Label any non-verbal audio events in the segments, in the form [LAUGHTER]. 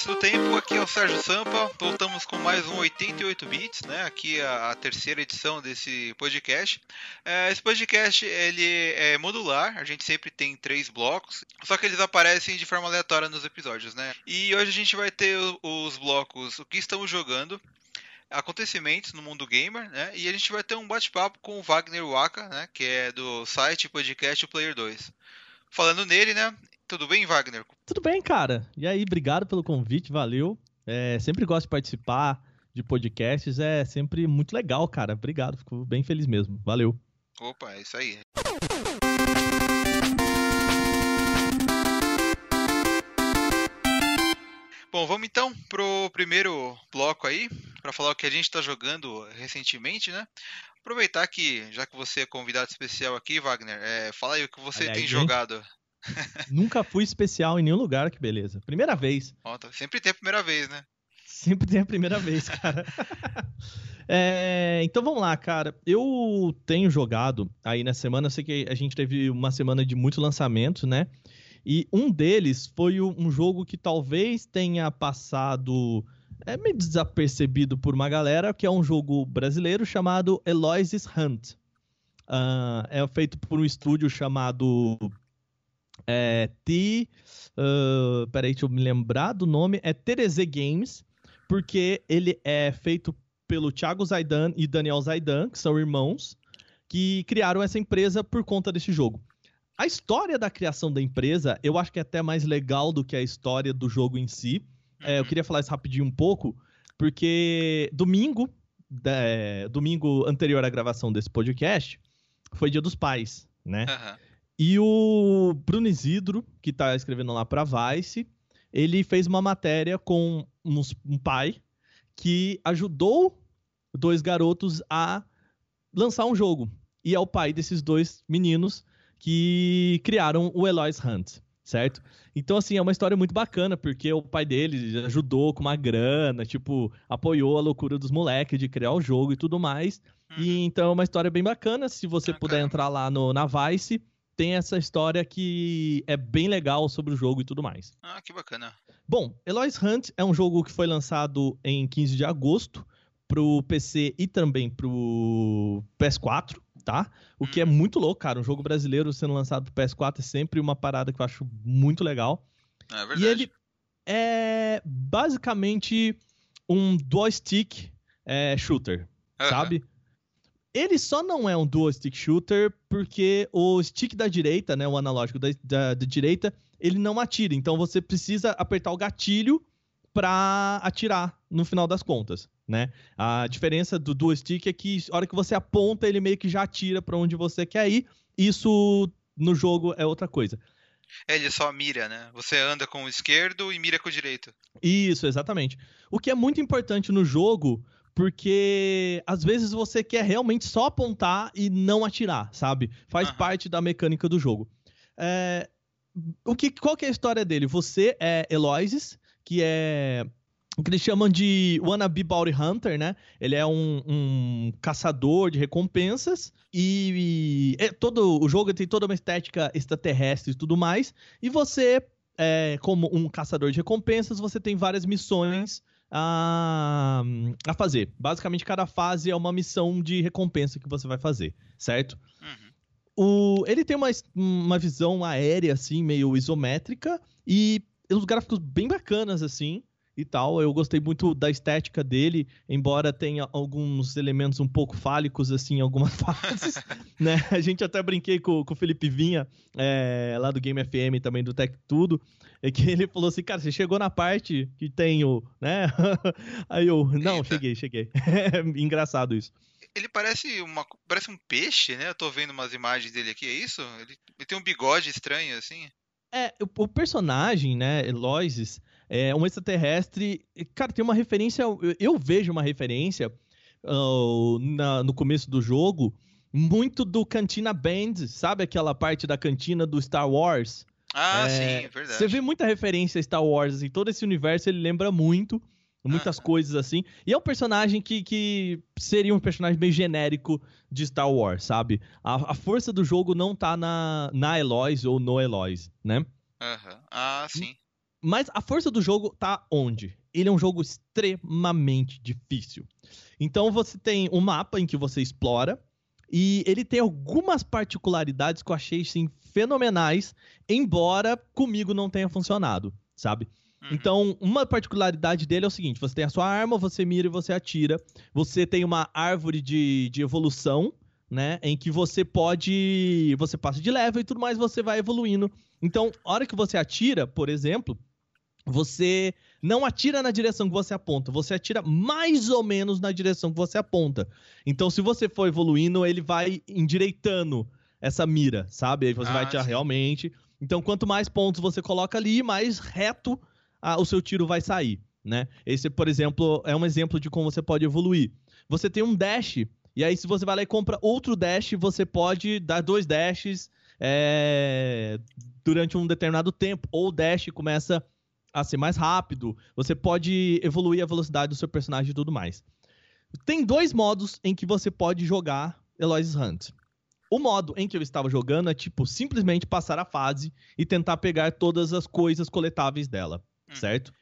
Amantes do Tempo, aqui é o Sérgio Sampa. Voltamos com mais um 88 bits, né? Aqui é a, terceira edição desse podcast. É, esse podcast ele é modular, a gente sempre tem três blocos, só que eles aparecem de forma aleatória nos episódios, né? E hoje a gente vai ter os blocos O que estamos jogando, acontecimentos no mundo gamer, né? E a gente vai ter um bate-papo com o Wagner Waka, né? Que é do site podcast Player 2. Falando nele, né? Tudo bem, Wagner? Tudo bem, cara. E aí, obrigado pelo convite, valeu. É, sempre gosto de participar de podcasts, é sempre muito legal, cara. Obrigado, fico bem feliz mesmo. Valeu. Opa, é isso aí. Bom, vamos então pro primeiro bloco aí, para falar o que a gente está jogando recentemente, né? Aproveitar que, já que você é convidado especial aqui, Wagner, é, fala aí o que você Aliás, tem jogado. Nunca fui especial em nenhum lugar, que beleza. Primeira vez. Tá, sempre tem a primeira vez, né? Sempre tem a primeira vez, cara. [LAUGHS] é, então vamos lá, cara. Eu tenho jogado aí na semana, eu sei que a gente teve uma semana de muitos lançamentos, né? E um deles foi um jogo que talvez tenha passado é meio desapercebido por uma galera, que é um jogo brasileiro chamado Eloise's Hunt. Uh, é feito por um estúdio chamado é, T. Uh, peraí, deixa eu me lembrar do nome. É Tereze Games, porque ele é feito pelo Thiago Zaidan e Daniel Zaidan, que são irmãos, que criaram essa empresa por conta desse jogo. A história da criação da empresa, eu acho que é até mais legal do que a história do jogo em si. É, eu queria falar isso rapidinho um pouco, porque domingo, é, domingo anterior à gravação desse podcast, foi Dia dos Pais, né? Uhum. E o Bruno Isidro, que tá escrevendo lá pra Vice, ele fez uma matéria com um pai que ajudou dois garotos a lançar um jogo. E é o pai desses dois meninos que criaram o Eloy's Hunt, certo? Então, assim, é uma história muito bacana, porque o pai dele ajudou com uma grana, tipo, apoiou a loucura dos moleques de criar o jogo e tudo mais. Uhum. E então é uma história bem bacana. Se você bacana. puder entrar lá no, na Vice, tem essa história que é bem legal sobre o jogo e tudo mais. Ah, que bacana. Bom, Eloy's Hunt é um jogo que foi lançado em 15 de agosto pro PC e também pro PS4, tá? O que é hum. muito louco, cara. Um jogo brasileiro sendo lançado pro PS4 é sempre uma parada que eu acho muito legal. É verdade. E ele é basicamente um dual stick é, shooter, sabe? Ele só não é um dual stick shooter porque o stick da direita, né, o analógico da, da, da direita, ele não atira. Então você precisa apertar o gatilho para atirar no final das contas, né? A diferença do dual stick é que a hora que você aponta, ele meio que já atira para onde você quer ir. Isso no jogo é outra coisa. É, ele só mira, né? Você anda com o esquerdo e mira com o direito. Isso, exatamente. O que é muito importante no jogo porque às vezes você quer realmente só apontar e não atirar, sabe? Faz uhum. parte da mecânica do jogo. É, o que, qual que é a história dele? Você é Eloises, que é o que eles chamam de wannabe bounty hunter, né? Ele é um, um caçador de recompensas e, e é, todo o jogo tem toda uma estética extraterrestre e tudo mais. E você, é, como um caçador de recompensas, você tem várias missões a, a fazer. Basicamente, cada fase é uma missão de recompensa que você vai fazer, certo? Uhum. O, ele tem uma, uma visão aérea, assim, meio isométrica, e os gráficos bem bacanas, assim e tal. Eu gostei muito da estética dele, embora tenha alguns elementos um pouco fálicos, assim, em algumas [LAUGHS] fases, né? A gente até brinquei com, com o Felipe Vinha, é, lá do Game FM também, do Tech Tudo, é que ele falou assim, cara, você chegou na parte que tem o, né? [LAUGHS] Aí eu, não, Eita. cheguei, cheguei. [LAUGHS] Engraçado isso. Ele parece uma parece um peixe, né? Eu tô vendo umas imagens dele aqui, é isso? Ele, ele tem um bigode estranho, assim. É, o, o personagem, né, Eloises, é um extraterrestre. Cara, tem uma referência. Eu, vejo uma referência uh, na, no começo do jogo muito do Cantina Band, sabe aquela parte da cantina do Star Wars? Ah, é, sim, verdade. Você vê muita referência a Star Wars, assim, todo esse universo ele lembra muito, muitas ah. coisas assim. E é um personagem que, que seria um personagem bem genérico de Star Wars, sabe? A, a força do jogo não tá na, na Eloise ou no Eloise, né? Uhum. Ah, sim. Mas a força do jogo tá onde? Ele é um jogo extremamente difícil. Então você tem um mapa em que você explora e ele tem algumas particularidades que eu achei assim, fenomenais, embora comigo não tenha funcionado, sabe? Uhum. Então, uma particularidade dele é o seguinte: você tem a sua arma, você mira e você atira. Você tem uma árvore de, de evolução, né? Em que você pode. Você passa de level e tudo mais, você vai evoluindo. Então, a hora que você atira, por exemplo, você não atira na direção que você aponta, você atira mais ou menos na direção que você aponta. Então, se você for evoluindo, ele vai endireitando essa mira, sabe? Aí você ah, vai atirar sim. realmente. Então, quanto mais pontos você coloca ali, mais reto o seu tiro vai sair, né? Esse, por exemplo, é um exemplo de como você pode evoluir. Você tem um dash, e aí se você vai lá e compra outro dash, você pode dar dois dashes é, durante um determinado tempo, ou o dash começa a ser mais rápido, você pode evoluir a velocidade do seu personagem e tudo mais. Tem dois modos em que você pode jogar Eloise Hunt. O modo em que eu estava jogando é tipo simplesmente passar a fase e tentar pegar todas as coisas coletáveis dela. Hum. certo?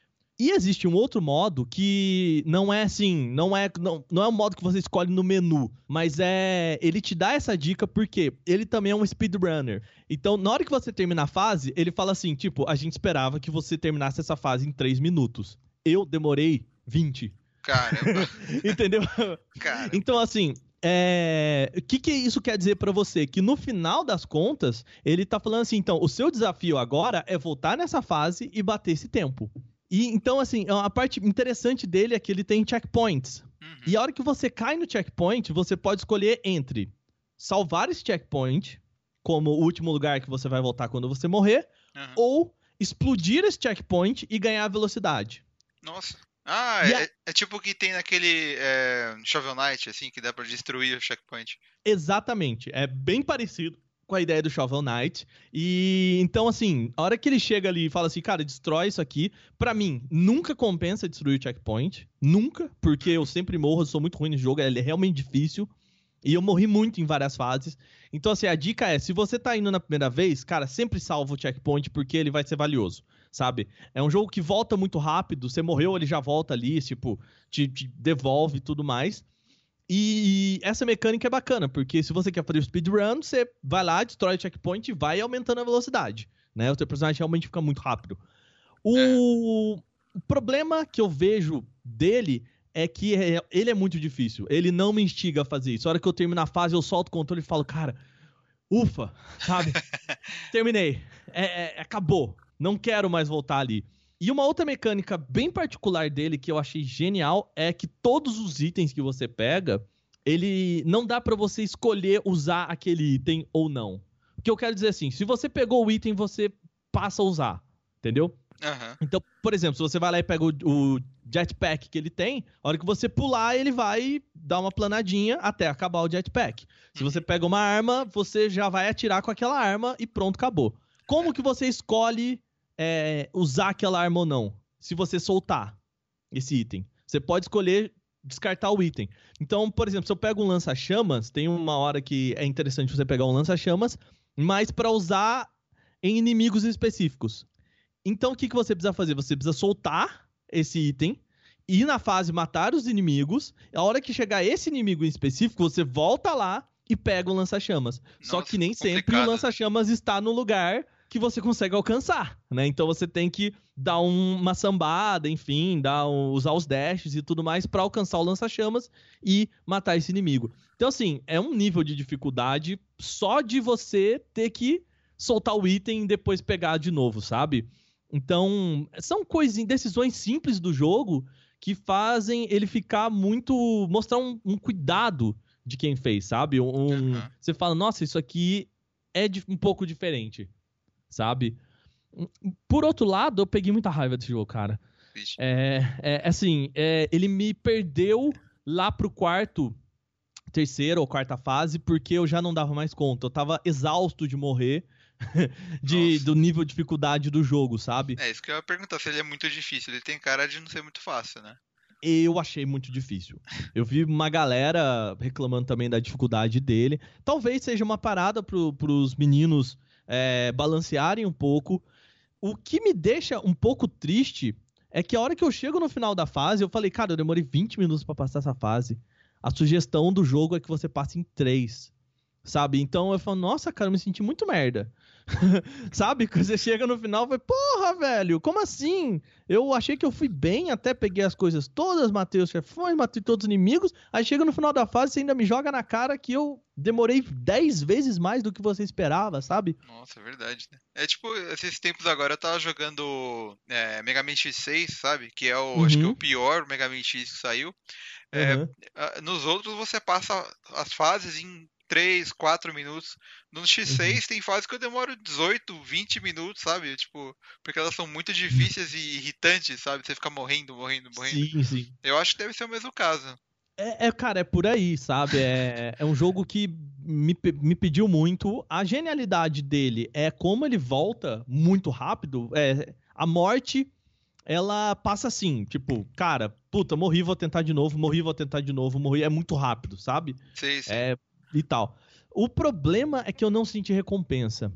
E existe um outro modo que não é assim, não é não, não é um modo que você escolhe no menu, mas é ele te dá essa dica porque ele também é um speedrunner. Então, na hora que você termina a fase, ele fala assim, tipo, a gente esperava que você terminasse essa fase em 3 minutos. Eu demorei 20. Caramba. [LAUGHS] Entendeu? Caramba. Então, assim, é... o que, que isso quer dizer para você? Que no final das contas, ele tá falando assim, então, o seu desafio agora é voltar nessa fase e bater esse tempo. E então, assim, a parte interessante dele é que ele tem checkpoints. Uhum. E a hora que você cai no checkpoint, você pode escolher entre salvar esse checkpoint, como o último lugar que você vai voltar quando você morrer, uhum. ou explodir esse checkpoint e ganhar velocidade. Nossa. Ah, é, a... é, tipo o que tem naquele é, Shovel Knight, assim, que dá para destruir o checkpoint. Exatamente. É bem parecido com a ideia do Shovel Knight. E então, assim, a hora que ele chega ali e fala assim, cara, destrói isso aqui, para mim, nunca compensa destruir o checkpoint. Nunca, porque eu sempre morro, eu sou muito ruim no jogo, ele é realmente difícil. E eu morri muito em várias fases. Então, assim, a dica é: se você tá indo na primeira vez, cara, sempre salva o checkpoint, porque ele vai ser valioso sabe? É um jogo que volta muito rápido, você morreu, ele já volta ali, tipo, te, te devolve e tudo mais. E essa mecânica é bacana, porque se você quer fazer o speedrun, você vai lá, destrói o checkpoint e vai aumentando a velocidade, né? O seu personagem realmente fica muito rápido. O, é. problema que eu vejo dele é que é, ele é muito difícil. Ele não me instiga a fazer isso. A hora que eu termino a fase, eu solto o controle e falo, cara, ufa, sabe? [LAUGHS] Terminei. É, é, acabou. Não quero mais voltar ali. E uma outra mecânica bem particular dele que eu achei genial é que todos os itens que você pega, ele não dá para você escolher usar aquele item ou não. O que eu quero dizer assim, se você pegou o item, você passa a usar, entendeu? Uhum. Então, por exemplo, se você vai lá e pega o, o, jetpack que ele tem, a hora que você pular, ele vai dar uma planadinha até acabar o jetpack. Se você pega uma arma, você já vai atirar com aquela arma e pronto, acabou. Como que você escolhe é, usar aquela arma ou não. Se você soltar esse item. Você pode escolher descartar o item. Então, por exemplo, se eu pego um lança-chamas, tem uma hora que é interessante você pegar um lança-chamas, mas para usar em inimigos específicos. Então, o que, que você precisa fazer? Você precisa soltar esse item, ir na fase matar os inimigos. A hora que chegar esse inimigo em específico, você volta lá e pega o lança-chamas. Só que nem complicado. sempre o lança-chamas está no lugar que você consegue alcançar, né? Então você tem que dar um, uma sambada, enfim, dar um, usar os dashes e tudo mais para alcançar o lança-chamas e matar esse inimigo. Então assim, é um nível de dificuldade só de você ter que soltar o item e depois pegar de novo, sabe? Então, são coisas, decisões simples do jogo que fazem ele ficar muito. mostrar um, um cuidado de quem fez, sabe? Um, uhum. Você fala, nossa, isso aqui é um pouco diferente sabe? Por outro lado, eu peguei muita raiva desse jogo, cara. É, é, assim, é, ele me perdeu lá pro quarto, terceira ou quarta fase, porque eu já não dava mais conta. Eu tava exausto de morrer. [LAUGHS] de, do nível de dificuldade do jogo, sabe? É, isso que eu ia perguntar, se ele é muito difícil. Ele tem cara de não ser muito fácil, né? Eu achei muito difícil. Eu vi uma galera reclamando também da dificuldade dele. Talvez seja uma parada pro, pros meninos é, balancearem um pouco. o que me deixa um pouco triste é que a hora que eu chego no final da fase, eu falei, cara, eu demorei 20 minutos para passar essa fase. A sugestão do jogo é que você passe em 3. Sabe? Então eu falo, nossa, cara, eu me senti muito merda. [LAUGHS] Sabe? Quando você chega no final, vai, porra, velho, como assim? Eu achei que eu fui bem, até peguei as coisas todas, matei os chefões, matei todos os inimigos. Aí chega no final da fase, você ainda me joga na cara que eu demorei 10 vezes mais do que você esperava, sabe? Nossa, é verdade, né? É tipo, esses tempos agora eu tava jogando é, Mega Man X6, sabe? Que é o, uhum. acho que é o uhum. pior Mega Man X que saiu. É, uhum. Nos outros você passa as fases em 3, 4 minutos. No X6 uhum. tem fases que eu demoro 18, 20 minutos, sabe? Tipo, porque elas são muito difíceis e irritantes, sabe? Você fica morrendo, morrendo, morrendo. Sim, sim. Eu acho que deve ser o mesmo caso. É, é cara, é por aí, sabe? É, é um jogo que me, me pediu muito. A genialidade dele é como ele volta muito rápido. É, a morte ela passa assim, tipo, cara, puta, morri, vou tentar de novo, morri, vou tentar de novo, morri, é muito rápido, sabe? Sim, sim. É, e tal. O problema é que eu não senti recompensa.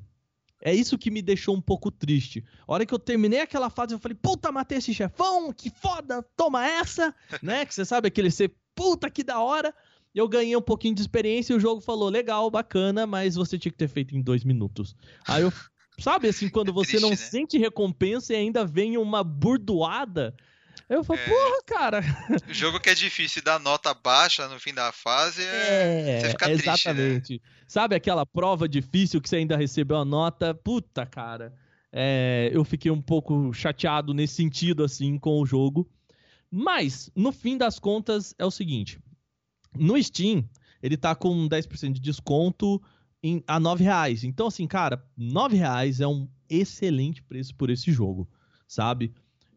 É isso que me deixou um pouco triste. A hora que eu terminei aquela fase, eu falei, puta, matei esse chefão, que foda, toma essa, [LAUGHS] né? Que você sabe aquele ser, puta, que da hora. Eu ganhei um pouquinho de experiência e o jogo falou, legal, bacana, mas você tinha que ter feito em dois minutos. Aí eu, [LAUGHS] sabe assim, quando é você triste, não né? sente recompensa e ainda vem uma burdoada eu falo, é... porra, cara. [LAUGHS] O jogo que é difícil dar nota baixa no fim da fase é. é você fica exatamente. Triste, né? Sabe aquela prova difícil que você ainda recebeu a nota? Puta, cara. É, eu fiquei um pouco chateado nesse sentido, assim, com o jogo. Mas, no fim das contas, é o seguinte: no Steam, ele tá com 10% de desconto em, a 9 reais. Então, assim, cara, 9 reais é um excelente preço por esse jogo, sabe?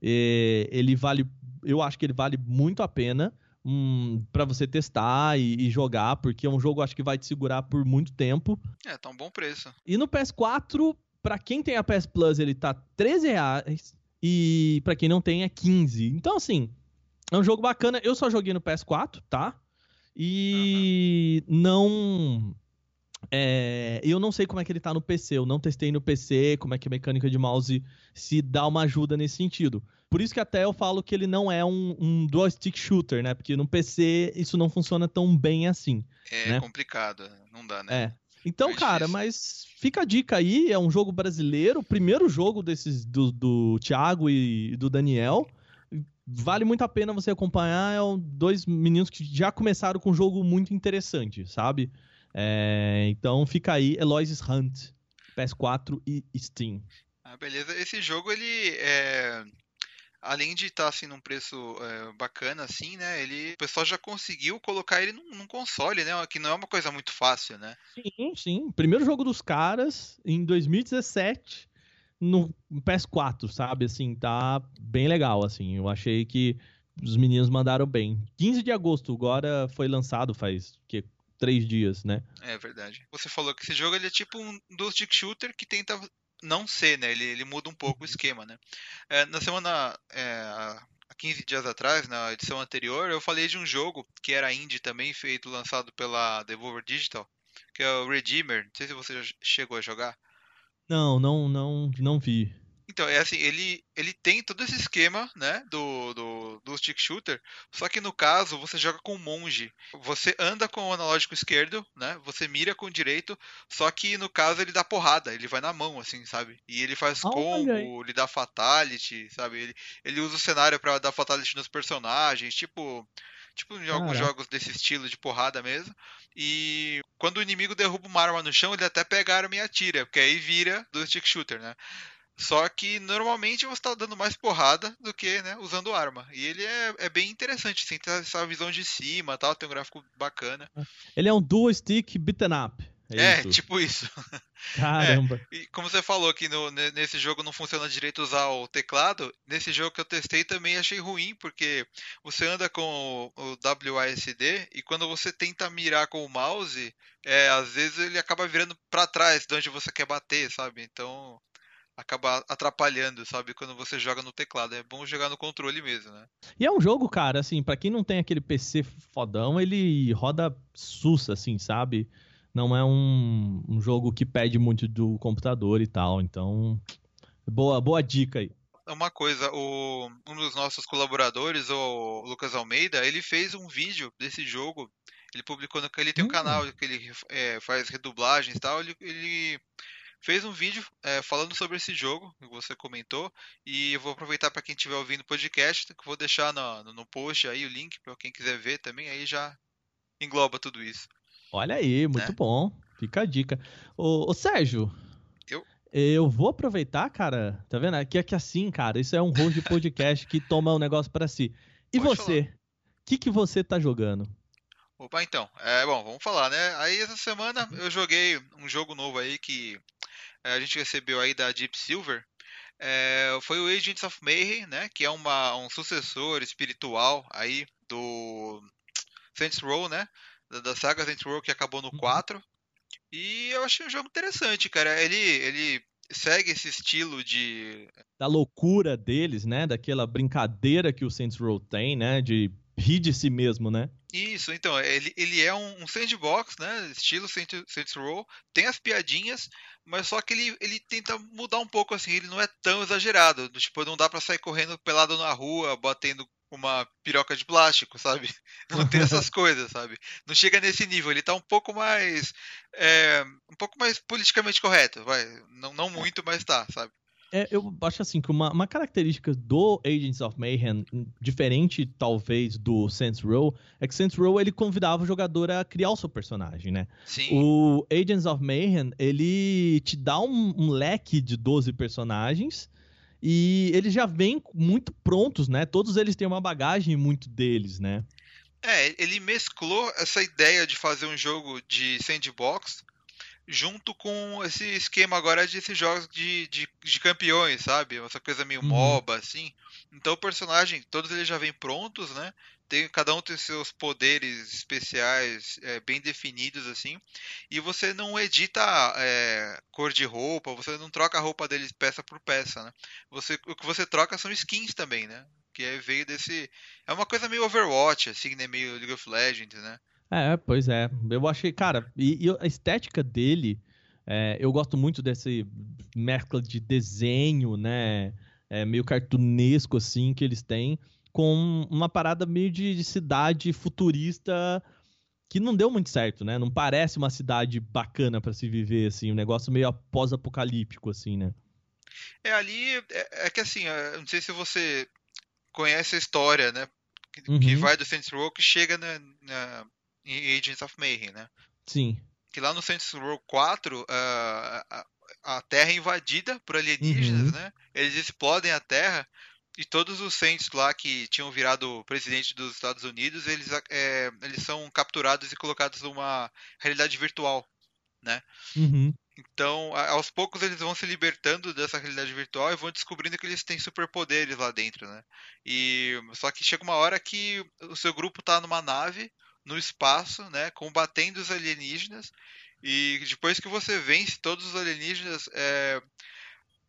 É, ele vale, eu acho que ele vale muito a pena um, para você testar e, e, jogar, porque é um jogo acho que vai te segurar por muito tempo. É, tá um bom preço. E no PS4, para quem tem a PS Plus, ele tá 13 reais e para quem não tem é 15. Então assim, é um jogo bacana. Eu só joguei no PS4, tá? E uhum. não é, eu não sei como é que ele tá no PC, eu não testei no PC, como é que a mecânica de mouse se dá uma ajuda nesse sentido. Por isso que até eu falo que ele não é um, um dual stick shooter, né? Porque no PC isso não funciona tão bem assim. É né? complicado, não dá, né? É. Então, é cara, mas fica a dica aí, é um jogo brasileiro, o primeiro jogo desses do, do Thiago e do Daniel. Vale muito a pena você acompanhar, é dois meninos que já começaram com um jogo muito interessante, sabe? É, então fica aí Eloise's Hunt, PS4 e Steam. Ah, beleza. Esse jogo, ele é... Além de estar tá, assim num preço é, bacana, assim, né? Ele, o pessoal já conseguiu colocar ele num, num, console, né? Que não é uma coisa muito fácil, né? Sim, sim. Primeiro jogo dos caras em 2017 no PS4, sabe? Assim, tá bem legal, assim. Eu achei que os meninos mandaram bem. 15 de agosto, agora foi lançado faz que três dias, né? É verdade. Você falou que esse jogo ele é tipo um dual stick shooter que tenta não ser, né? Ele, ele muda um pouco o uhum. esquema, né? É, na semana. É, há 15 dias atrás, na edição anterior, eu falei de um jogo que era indie também, feito, lançado pela Devolver Digital, que é o Redeemer. Não sei se você já chegou a jogar. Não, não, não, não vi. Então, é assim, ele, ele tem todo esse esquema, né, do, do, do stick shooter, só que no caso você joga com monge. Você anda com o analógico esquerdo, né, você mira com o direito, só que no caso ele dá porrada, ele vai na mão, assim, sabe? E ele faz combo, ele dá fatality, sabe? Ele, ele usa o cenário para dar fatality nos personagens, tipo tipo jogos, jogos desse estilo de porrada mesmo. E quando o inimigo derruba uma arma no chão, ele até pega a arma e atira, porque aí vira do stick shooter, né? Só que normalmente você está dando mais porrada do que né, usando arma. E ele é, é bem interessante, assim, tem essa visão de cima tal, tem um gráfico bacana. Ele é um dual stick beaten up. É, é isso. tipo isso. [LAUGHS] Caramba. É, e como você falou que no, nesse jogo não funciona direito usar o teclado, nesse jogo que eu testei também achei ruim, porque você anda com o, o WASD e quando você tenta mirar com o mouse, é, às vezes ele acaba virando para trás de onde você quer bater, sabe? Então acaba atrapalhando, sabe? Quando você joga no teclado. É bom jogar no controle mesmo, né? E é um jogo, cara, assim, para quem não tem aquele PC fodão, ele roda sussa, assim, sabe? Não é um, um jogo que pede muito do computador e tal. Então, Boa, boa dica aí. Uma coisa, o, um dos nossos colaboradores, o Lucas Almeida, ele fez um vídeo desse jogo. Ele publicou no ele tem um hum. canal que ele é, faz redublagens e tal. Ele, ele fez um vídeo é, falando sobre esse jogo que você comentou e eu vou aproveitar para quem estiver ouvindo o podcast, que vou deixar no, no post aí o link para quem quiser ver também, aí já engloba tudo isso. Olha aí, muito é. bom. Fica a dica. Ô, ô, Sérgio. Eu? Eu vou aproveitar, cara. Tá vendo? Aqui é que assim, cara, isso é um host de podcast que toma o um negócio para si. E Pode você? O que, que você tá jogando? Opa, então. É, bom, vamos falar, né? Aí essa semana eu joguei um jogo novo aí que a gente recebeu aí da Deep Silver, é, foi o Agents of Mayhem, né, que é uma, um sucessor espiritual aí do Saints Row, né, da, da saga Saints Row que acabou no 4. Uhum. E eu achei um jogo interessante, cara. Ele, ele segue esse estilo de da loucura deles, né, daquela brincadeira que o Saints Row tem, né, de rir de si mesmo, né? Isso, então, ele, ele é um, um sandbox, né? Estilo Saints, Row, tem as piadinhas, mas só que ele, ele tenta mudar um pouco assim, ele não é tão exagerado. Tipo, não dá pra sair correndo pelado na rua, batendo uma piroca de plástico, sabe? [LAUGHS] Não tem essas [LAUGHS] coisas, sabe? Não chega nesse nível, ele tá um pouco mais. É, um pouco mais politicamente correto, vai. Não, não muito, mas tá, sabe? É, eu acho assim que uma, uma, característica do Agents of Mayhem, diferente talvez do Saints Row, é que Saints Row ele convidava o jogador a criar o seu personagem, né? Sim. O Agents of Mayhem, ele te dá um, um leque de 12 personagens e eles já vêm muito prontos, né? Todos eles têm uma bagagem muito deles, né? É, ele mesclou essa ideia de fazer um jogo de sandbox junto com esse esquema agora de esses jogos de, de, de campeões, sabe? Essa coisa meio uhum. MOBA, assim. Então o personagem, todos eles já vêm prontos, né? Tem, cada um tem seus poderes especiais é, bem definidos, assim. E você não edita é, cor de roupa, você não troca a roupa deles peça por peça, né? Você, o que você troca são skins também, né? Que é, veio desse. É uma coisa meio Overwatch, assim, né? Meio League of Legends, né? É, pois é. Eu achei, cara, e, e a estética dele, é, eu gosto muito desse mescla de desenho, né? É, meio cartunesco, assim, que eles têm, com uma parada meio de, de cidade futurista que não deu muito certo, né? Não parece uma cidade bacana para se viver, assim, um negócio meio pós-apocalíptico, assim, né? É, ali, é, é que assim, eu não sei se você conhece a história, né? Que, uhum. que vai do Saints Row que chega na, na, em Agents of Mayhem, né? Sim. Que lá no Saints Row 4, uh, a, a Terra é invadida por alienígenas, uhum. né? Eles explodem a Terra e todos os Saints lá que tinham virado presidente dos Estados Unidos, eles, é, eles são capturados e colocados numa realidade virtual, né? Uhum. Então, aos poucos eles vão se libertando dessa realidade virtual e vão descobrindo que eles têm superpoderes lá dentro, né? E só que chega uma hora que o seu grupo está numa nave no espaço, né, combatendo os alienígenas. E depois que você vence todos os alienígenas, é,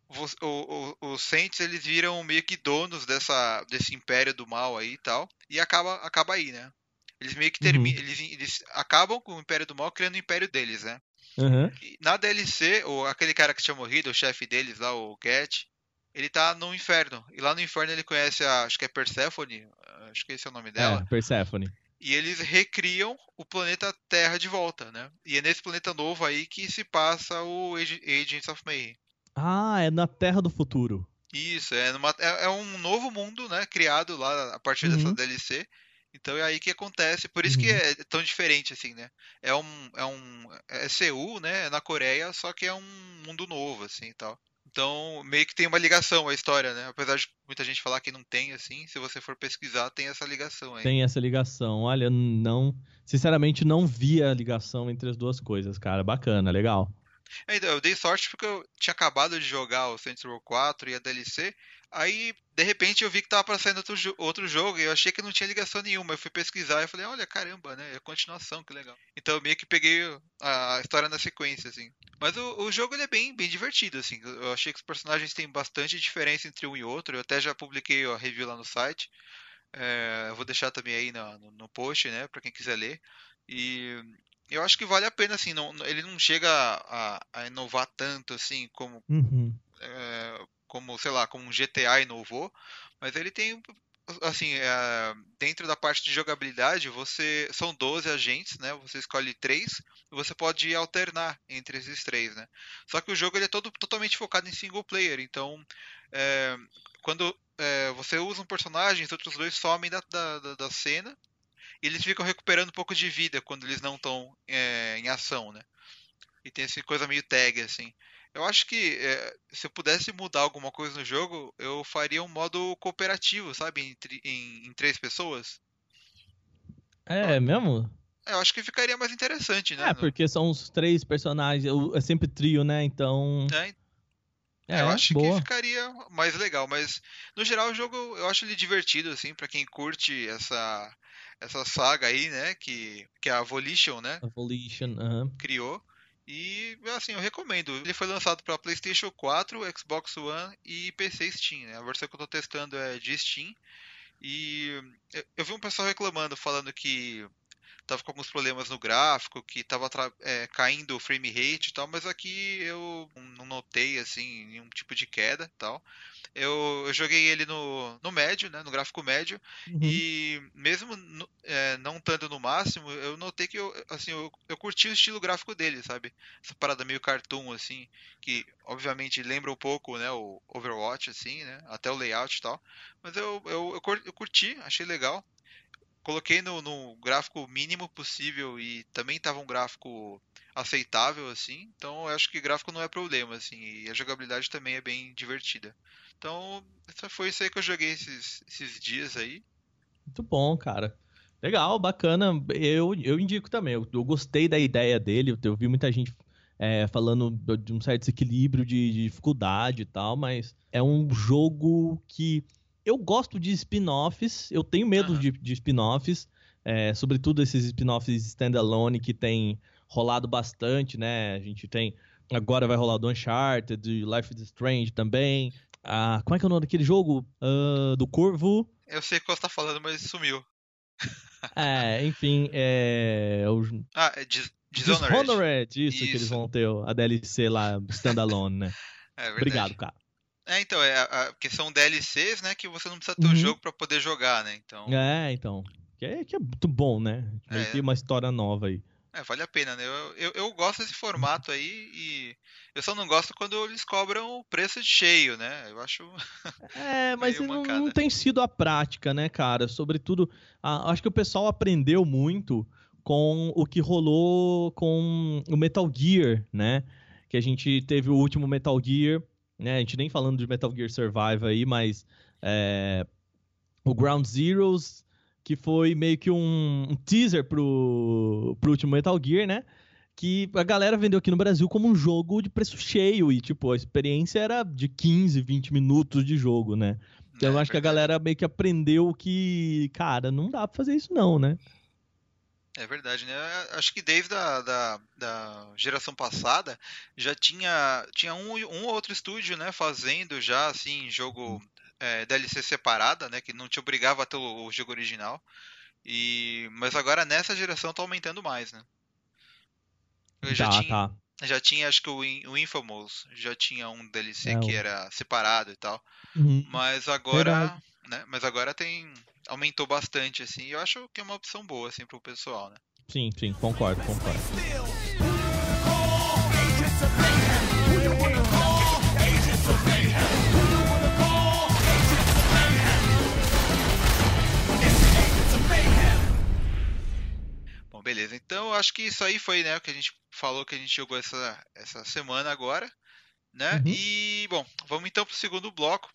os, os, os Saints eles viram meio que donos dessa, desse império do mal aí e tal. E acaba, acaba aí, né? Eles meio que terminam. Uhum. Eles, eles acabam com o Império do Mal criando o Império deles, né? Uhum. na DLC, o, aquele cara que tinha morrido, o chefe deles lá, o Get, ele tá no inferno. E lá no inferno ele conhece a. Acho que é Persephone. Acho que esse é o nome dela. É, Persephone e eles recriam o planeta Terra de volta, né? E é nesse planeta novo aí que se passa o Agents of Mayhem. Ah, é na Terra do Futuro. Isso, é, numa, é, é um novo mundo, né? Criado lá a partir uhum. dessa DLC. Então é aí que acontece, por isso uhum. que é tão diferente assim, né? É um é um é Seul, né? É na Coreia, só que é um mundo novo assim, e tal. Então, meio que tem uma ligação a história, né? Apesar de muita gente falar que não tem, assim, se você for pesquisar, tem essa ligação aí. Tem essa ligação. Olha, não. Sinceramente, não vi a ligação entre as duas coisas, cara. Bacana, legal. É, então, eu dei sorte porque eu tinha acabado de jogar o Saints Row 4 e a DLC. Aí, de repente, eu vi que tava pra sair outro, outro jogo e eu achei que não tinha ligação nenhuma. Eu fui pesquisar e falei, olha, caramba, né? É continuação, que legal. Então eu meio que peguei a história na sequência, assim. Mas o, o jogo ele é bem, bem divertido, assim. Eu achei que os personagens têm bastante diferença entre um e outro. Eu até já publiquei a review lá no site. É, eu vou deixar também aí no, no, no post, né? Pra quem quiser ler. E eu acho que vale a pena, assim. Não, ele não chega a, a inovar tanto, assim, como. Uhum. É, como, sei lá, como um GTA inovou, mas ele tem assim, é, dentro da parte de jogabilidade, você são 12 agentes, né? Você escolhe três e você pode alternar entre esses três, né? Só que o jogo ele é todo totalmente focado em single player, então é, quando você usa um personagem, os outros dois somem da, da, da, cena eles ficam recuperando um pouco de vida quando eles não estão é, em ação, né? E tem essa coisa meio tag, assim. Eu acho que é, se eu pudesse mudar alguma coisa no jogo, eu faria um modo cooperativo, sabe? Em, em, em três pessoas. É, mesmo? É, eu acho que ficaria mais interessante, né? É, porque são os três personagens, é sempre trio, né? Então. É, é, eu acho boa. que ficaria mais legal, mas no geral o jogo eu acho ele divertido assim para quem curte essa essa saga aí, né, que que a Volition, né? A Volition, uh -huh. criou. E assim, eu recomendo. Ele foi lançado para PlayStation 4, Xbox One e PC Steam. Né? A versão que eu estou testando é de Steam. E eu vi um pessoal reclamando, falando que tava com alguns problemas no gráfico, que tava é, caindo o frame rate e tal, mas aqui eu não notei assim nenhum tipo de queda e tal. Eu, eu, joguei ele no, no médio, né, no gráfico médio, uhum. e mesmo no, é, não estando no máximo, eu notei que eu, assim, eu, eu curti o estilo gráfico dele, sabe? Essa parada meio cartoon, assim, que obviamente lembra um pouco, né, o Overwatch, assim, né, até o layout e tal, mas eu, eu, eu curti, achei legal coloquei no, no, gráfico mínimo possível e também estava um gráfico aceitável assim. Então eu acho que gráfico não é problema assim e a jogabilidade também é bem divertida. Então foi isso aí que eu joguei esses, esses dias aí. Muito bom, cara. Legal, bacana. Eu, eu indico também. Eu, eu gostei da ideia dele. Eu vi muita gente é, falando de um certo desequilíbrio de, de dificuldade e tal, mas é um jogo que eu gosto de spin-offs, eu tenho medo uhum. de, de spin-offs, é, sobretudo esses spin-offs standalone que tem rolado bastante, né? A gente tem. Agora vai rolar do Uncharted, Life is Strange também. Ah, como é que é o nome daquele jogo? Uh, do Corvo. Eu sei o que você tá falando, mas sumiu. É, enfim, é. O... Ah, é Dis Dishonored. Dishonored, isso, isso, que eles vão ter a DLC lá, standalone, né? [LAUGHS] É Obrigado, cara. É, então, é, a, porque são DLCs, né, que você não precisa ter o uhum. jogo para poder jogar, né? Então... É, então. Que é, que é muito bom, né? É. uma história nova aí. É, vale a pena, né? Eu, eu, eu, gosto desse formato aí e eu só não gosto quando eles cobram o preço de cheio, né? Eu acho. É, mas [LAUGHS] não, não, tem sido a prática, né, cara? Sobretudo, a, acho que o pessoal aprendeu muito com o que rolou com o Metal Gear, né? Que a gente teve o último Metal Gear né? A gente nem falando de Metal Gear Survive aí, mas é, o Ground Zeroes, que foi meio que um, um, teaser pro, pro último Metal Gear, né? Que a galera vendeu aqui no Brasil como um jogo de preço cheio e, tipo, a experiência era de 15, 20 minutos de jogo, né? Então é, eu acho que a galera meio que aprendeu que, cara, não dá pra fazer isso não, né? É verdade, né? Acho que desde a da, da geração passada já tinha, tinha um, um outro estúdio, né, fazendo já assim jogo é, DLC separada, né, que não te obrigava a ter o, jogo original. E mas agora nessa geração tá aumentando mais, né? Eu já tá, tinha, tá. Já tinha, acho que o, o Infamous já tinha um DLC é, que era separado e tal. Uhum. Mas agora, né? Mas agora tem aumentou bastante, assim, e eu acho que é uma opção boa, assim, pro pessoal, né? Sim, sim, concordo, concordo. Bom, beleza. Então, eu acho que isso aí foi, né, o que a gente falou que a gente jogou essa, essa semana agora, né? Uhum. E, bom, vamos então pro segundo bloco,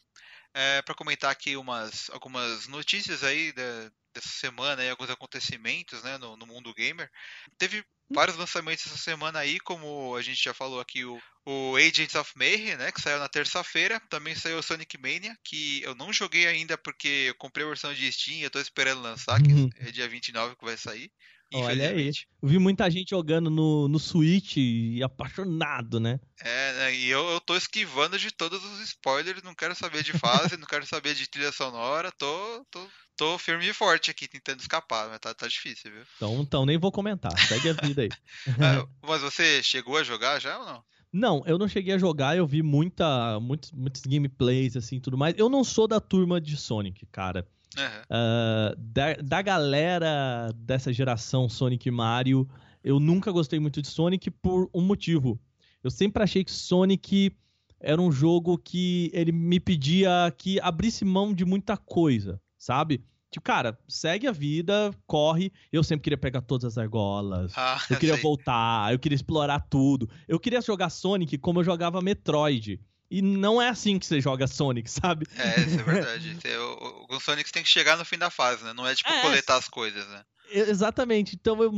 é, para comentar aqui umas, algumas notícias aí da, dessa semana, aí, alguns acontecimentos né, no, no, mundo gamer. Teve vários lançamentos essa semana aí, como a gente já falou aqui, o, o Agents of Mayhem, né, que saiu na terça-feira. Também saiu o Sonic Mania, que eu não joguei ainda porque eu comprei a versão de Steam e eu tô esperando lançar, que uhum. é dia 29 que vai sair. Olha aí. Eu vi muita gente jogando no, no Switch e apaixonado, né? É, né? E eu, eu tô esquivando de todos os spoilers, não quero saber de fase, não quero saber de trilha sonora, tô, tô, tô firme e forte aqui tentando escapar, mas tá, tá difícil, viu? Então, então nem vou comentar, segue a vida aí. é, [LAUGHS] mas você chegou a jogar já ou não? Não, eu não cheguei a jogar, eu vi muita, muitos, muitos gameplays, assim, tudo mais. Eu não sou da turma de Sonic, cara. Uhum. Uh, da, da galera dessa geração Sonic e Mario, eu nunca gostei muito de Sonic por um motivo. Eu sempre achei que Sonic era um jogo que ele me pedia que abrisse mão de muita coisa, sabe? Tipo, cara, segue a vida, corre. Eu sempre queria pegar todas as argolas. Ah, eu queria [LAUGHS] sei. voltar, eu queria explorar tudo. Eu queria jogar Sonic como eu jogava Metroid. E não é assim que você joga Sonic, sabe? É, isso é verdade. [LAUGHS] o, o, Sonic tem que chegar no fim da fase, né? Não é tipo é, coletar as coisas, né? Exatamente. Então eu,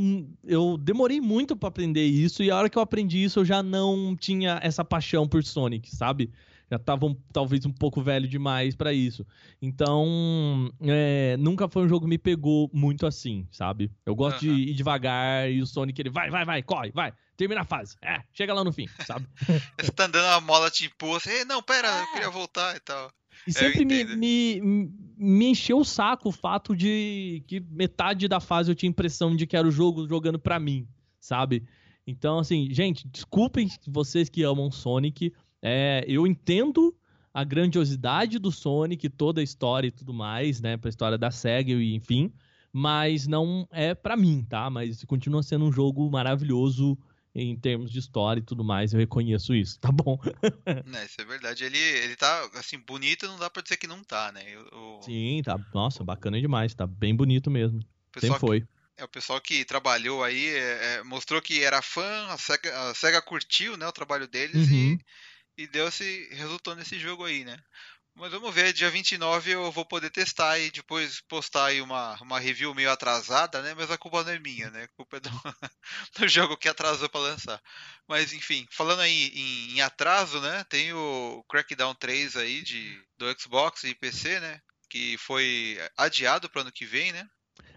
eu demorei muito para aprender isso e a hora que eu aprendi isso eu já não tinha essa paixão por Sonic, sabe? já estavam talvez um pouco velho demais para isso. Então, é, nunca foi um jogo que me pegou muito assim, sabe? Eu gosto uhum. de ir devagar e o Sonic ele vai, vai, vai, corre, vai, termina a fase. É, chega lá no fim, sabe? [LAUGHS] Você tá andando a mola te empurra, assim, não, pera, é. eu queria voltar e tal. E sempre me, me, me encheu o saco o fato de que metade da fase eu tinha a impressão de que era o jogo jogando para mim, sabe? Então, assim, gente, desculpem vocês que amam Sonic, é, eu entendo a grandiosidade do Sonic, toda a história e tudo mais, né? Pra história da SEGA e enfim. Mas não é para mim, tá? Mas continua sendo um jogo maravilhoso em termos de história e tudo mais. Eu reconheço isso, tá bom? [LAUGHS] é, isso é verdade. Ele, ele tá, assim, bonito, não dá pra dizer que não tá, né? Eu... Sim, tá. Nossa, bacana demais. Tá bem bonito mesmo. Sempre foi. Que... É, o pessoal que trabalhou aí é, é, mostrou que era fã, a SEGA, a SEGA curtiu né, o trabalho deles uhum. e e deu-se, resultou nesse jogo aí, né? Mas vamos ver, dia 29 eu vou poder testar e depois postar aí uma, uma review meio atrasada, né? Mas a culpa não é minha, né? A culpa é do, [LAUGHS] do jogo que atrasou para lançar. Mas enfim, falando aí em, em, atraso, né? Tem o Crackdown 3 aí de, do Xbox e PC, né? Que foi adiado para ano que vem, né?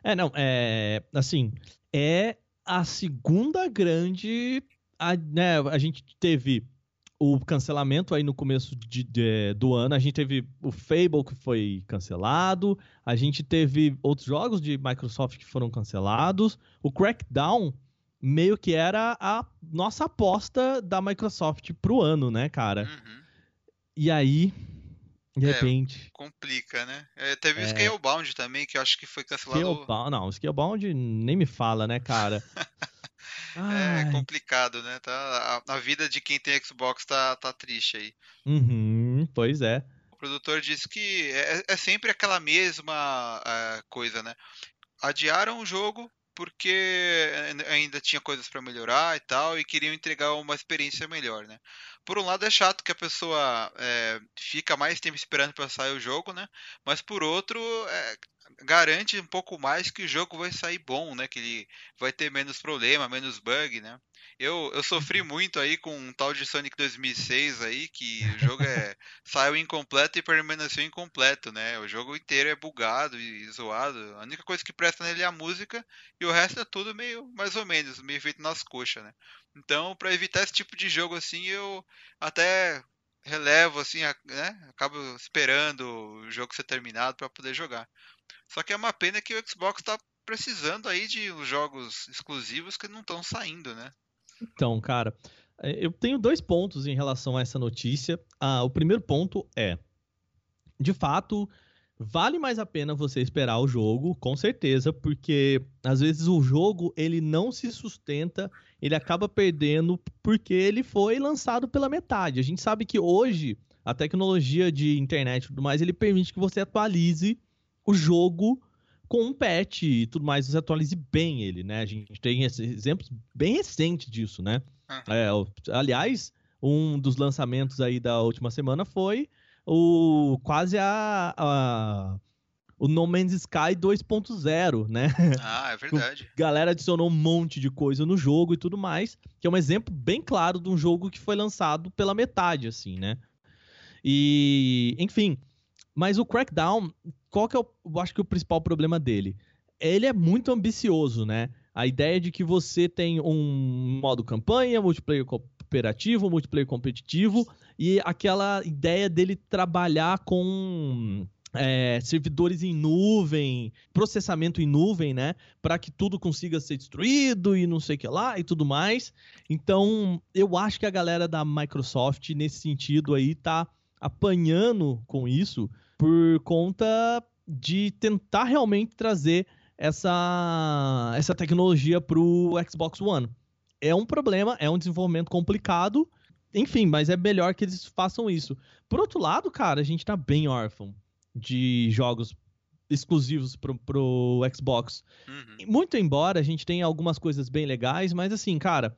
É, não, é. Assim, é a segunda grande. A, né, a gente teve o cancelamento aí no começo de, de, do ano. A gente teve o Fable que foi cancelado, a gente teve outros jogos de Microsoft que foram cancelados. O Crackdown meio que era a nossa aposta da Microsoft pro ano, né, cara? Uhum. E aí, de é, repente. Complica, né? É, teve é... o Scalebound também, que eu acho que foi cancelado. Scalebound, não, Scalebound nem me fala, né, cara? [LAUGHS] É complicado, né? Tá, a, a, vida de quem tem Xbox tá, tá triste aí. Uhum, pois é. O produtor disse que é, é sempre aquela mesma é, coisa, né? Adiaram o jogo porque ainda tinha coisas para melhorar e tal, e queriam entregar uma experiência melhor, né? Por um lado é chato que a pessoa é, fica mais tempo esperando para sair o jogo, né? Mas por outro, é, garante um pouco mais que o jogo vai sair bom, né? Que ele vai ter menos problema, menos bug, né? Eu, eu sofri uhum. muito aí com um tal de Sonic 2006 aí, que o jogo é [LAUGHS] saiu incompleto e permaneceu incompleto, né? O jogo inteiro é bugado e zoado. A única coisa que presta nele é a música e o resto é tudo meio mais ou menos, meio feito nas coxas, né? Então, para evitar esse tipo de jogo assim, eu até relevo assim, né? Acabo esperando o jogo ser terminado para poder jogar. Só que é uma pena que o Xbox está precisando aí de jogos exclusivos que não estão saindo, né? Então, cara, é, eu tenho dois pontos em relação a essa notícia. Ah, o primeiro ponto é, de fato, vale mais a pena você esperar o jogo, com certeza, porque às vezes o jogo ele não se sustenta, ele acaba perdendo porque ele foi lançado pela metade. A gente sabe que hoje a tecnologia de internet e tudo mais, ele permite que você atualize o jogo com um patch e tudo mais, você atualize bem ele, né? A gente tem exemplos bem recentes disso, né? Uhum. É, aliás, um dos lançamentos aí da última semana foi o quase a, a o No Man's Sky 2.0, né? Ah, é [LAUGHS] verdade. A galera adicionou um monte de coisa no jogo e tudo mais, que é um exemplo bem claro de um jogo que foi lançado pela metade, assim, né? E, enfim, mas o Crackdown, qual que é o, eu acho que o principal problema dele? Ele é muito ambicioso, né? A ideia de que você tem um modo campanha, multiplayer cooperativo, multiplayer competitivo e aquela ideia dele trabalhar com é, servidores em nuvem, processamento em nuvem, né? Para que tudo consiga ser destruído e não sei o que lá e tudo mais. Então, eu acho que a galera da Microsoft, nesse sentido aí, tá apanhando com isso por conta de tentar realmente trazer essa, essa tecnologia para o Xbox One. É um problema, é um desenvolvimento complicado, enfim, mas é melhor que eles façam isso. Por outro lado, cara, a gente tá bem órfão de jogos exclusivos pro, pro Xbox. Uhum. Muito embora a gente tenha algumas coisas bem legais, mas assim, cara,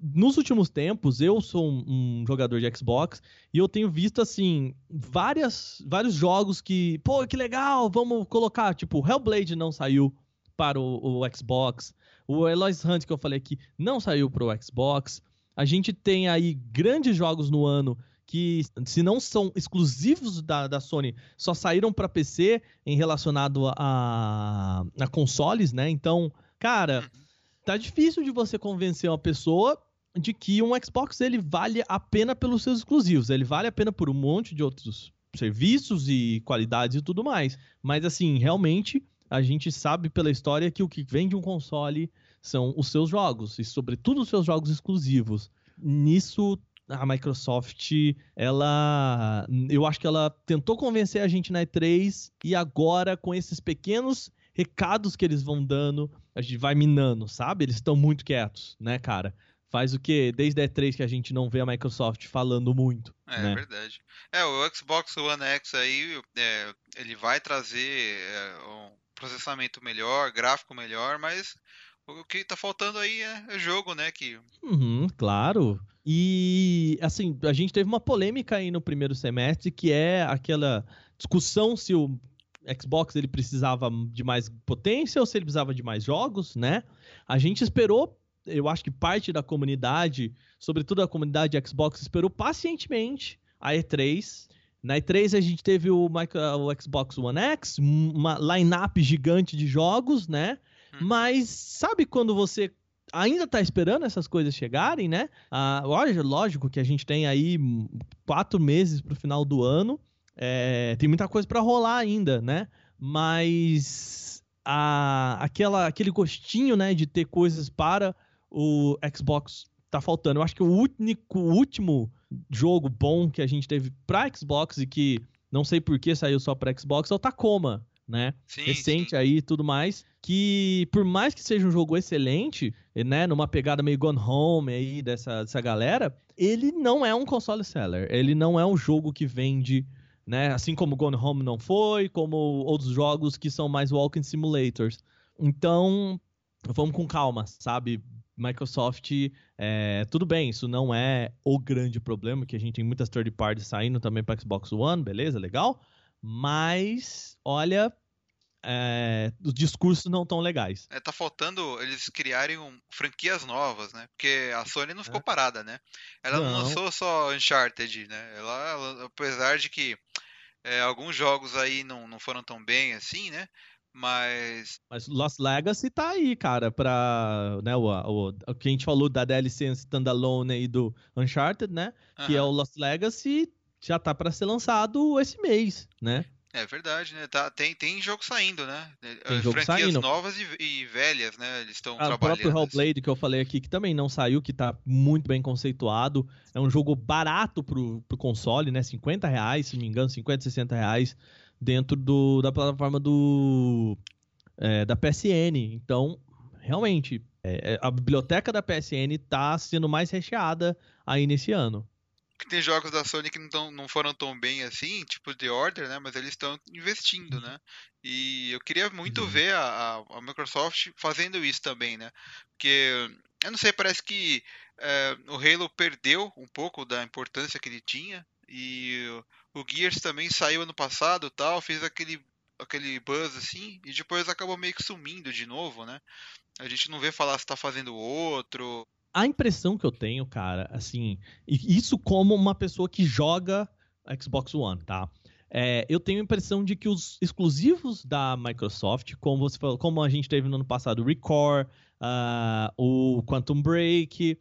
nos últimos tempos, eu sou um, um, jogador de Xbox e eu tenho visto, assim, várias, vários jogos que, pô, que legal, vamos colocar. Tipo, Hellblade não saiu para o, o Xbox. O Eloys Hunt, que eu falei aqui, não saiu para o Xbox. A gente tem aí grandes jogos no ano que, se não são exclusivos da, da Sony, só saíram para PC em relacionado a, a consoles, né? Então, cara, uhum. tá difícil de você convencer uma pessoa de que um Xbox ele vale a pena pelos seus exclusivos, ele vale a pena por um monte de outros serviços e qualidades e tudo mais. Mas assim, realmente a gente sabe pela história que o que vende um console são os seus jogos e sobretudo os seus jogos exclusivos. Nisso a Microsoft, ela. Eu acho que ela tentou convencer a gente na E3 e agora, com esses pequenos recados que eles vão dando, a gente vai minando, sabe? Eles estão muito quietos, né, cara? Faz o que? Desde a E3 que a gente não vê a Microsoft falando muito. É, né? verdade. É, o Xbox One X aí, é, ele vai trazer é, um processamento melhor, gráfico melhor, mas o que tá faltando aí é, é jogo, né? Que... Uhum, claro. E, assim, a gente teve uma polêmica aí no primeiro semestre, que é aquela discussão se o Xbox ele precisava de mais potência ou se ele precisava de mais jogos, né? A gente esperou, eu acho que parte da comunidade, sobretudo a comunidade Xbox, esperou pacientemente a E3. Na E3 a gente teve o, o Xbox One X, uma line-up gigante de jogos, né? Hum. Mas sabe quando você ainda tá esperando essas coisas chegarem, né? Ah, lógico que a gente tem aí quatro meses pro final do ano. É, tem muita coisa para rolar ainda, né? Mas a, aquela, aquele gostinho, né, de ter coisas para o Xbox tá faltando. Eu acho que o único, o último jogo bom que a gente teve para Xbox e que não sei por que saiu só para Xbox é o Tacoma, né? Sim, Recente sim. aí e tudo mais que por mais que seja um jogo excelente, né, numa pegada meio Gone Home aí dessa, dessa galera, ele não é um console seller. Ele não é um jogo que vende, né, assim como Gone Home não foi, como outros jogos que são mais walking simulators. Então, vamos com calma, sabe? Microsoft, é, tudo bem, isso não é o grande problema, que a gente tem muitas third parties saindo também para Xbox One, beleza, legal. Mas, olha, é, os discursos não tão legais. É, tá faltando eles criarem um, franquias novas, né? Porque a Sony não ficou é. parada, né? Ela não. não lançou só Uncharted, né? Ela, ela apesar de que é, alguns jogos aí não, não foram tão bem assim, né? Mas. Mas Lost Legacy tá aí, cara, pra. Né, o, o, o que a gente falou da DLC standalone e do Uncharted, né? Que é o Lost Legacy, já tá para ser lançado esse mês, né? É verdade, né? Tá, tem, tem jogo saindo, né? Tem jogo Franquias saindo. novas e, e, velhas, né? Eles estão ah, trabalhando. O próprio Hellblade que eu falei aqui, que também não saiu, que tá muito bem conceituado. É um jogo barato pro, pro console, né? 50 reais, se não me engano, 50, 60 reais dentro do, da plataforma do é, da PSN. Então, realmente, é, é a biblioteca da PSN tá sendo mais recheada aí nesse ano tem jogos da Sony que não, tão, não foram tão bem assim, tipo The Order, né? Mas eles estão investindo, né? E eu queria muito uhum. ver a, a, Microsoft fazendo isso também, né? Porque, eu não sei, parece que é, o Halo perdeu um pouco da importância que ele tinha. E o Gears também saiu ano passado tal, fez aquele, aquele buzz assim, e depois acabou meio que sumindo de novo, né? A gente não vê falar se está fazendo outro a impressão que eu tenho, cara, assim, isso como uma pessoa que joga Xbox One, tá? É, eu tenho a impressão de que os exclusivos da Microsoft, como você falou, como a gente teve no ano passado, o Record, uh, o Quantum Break,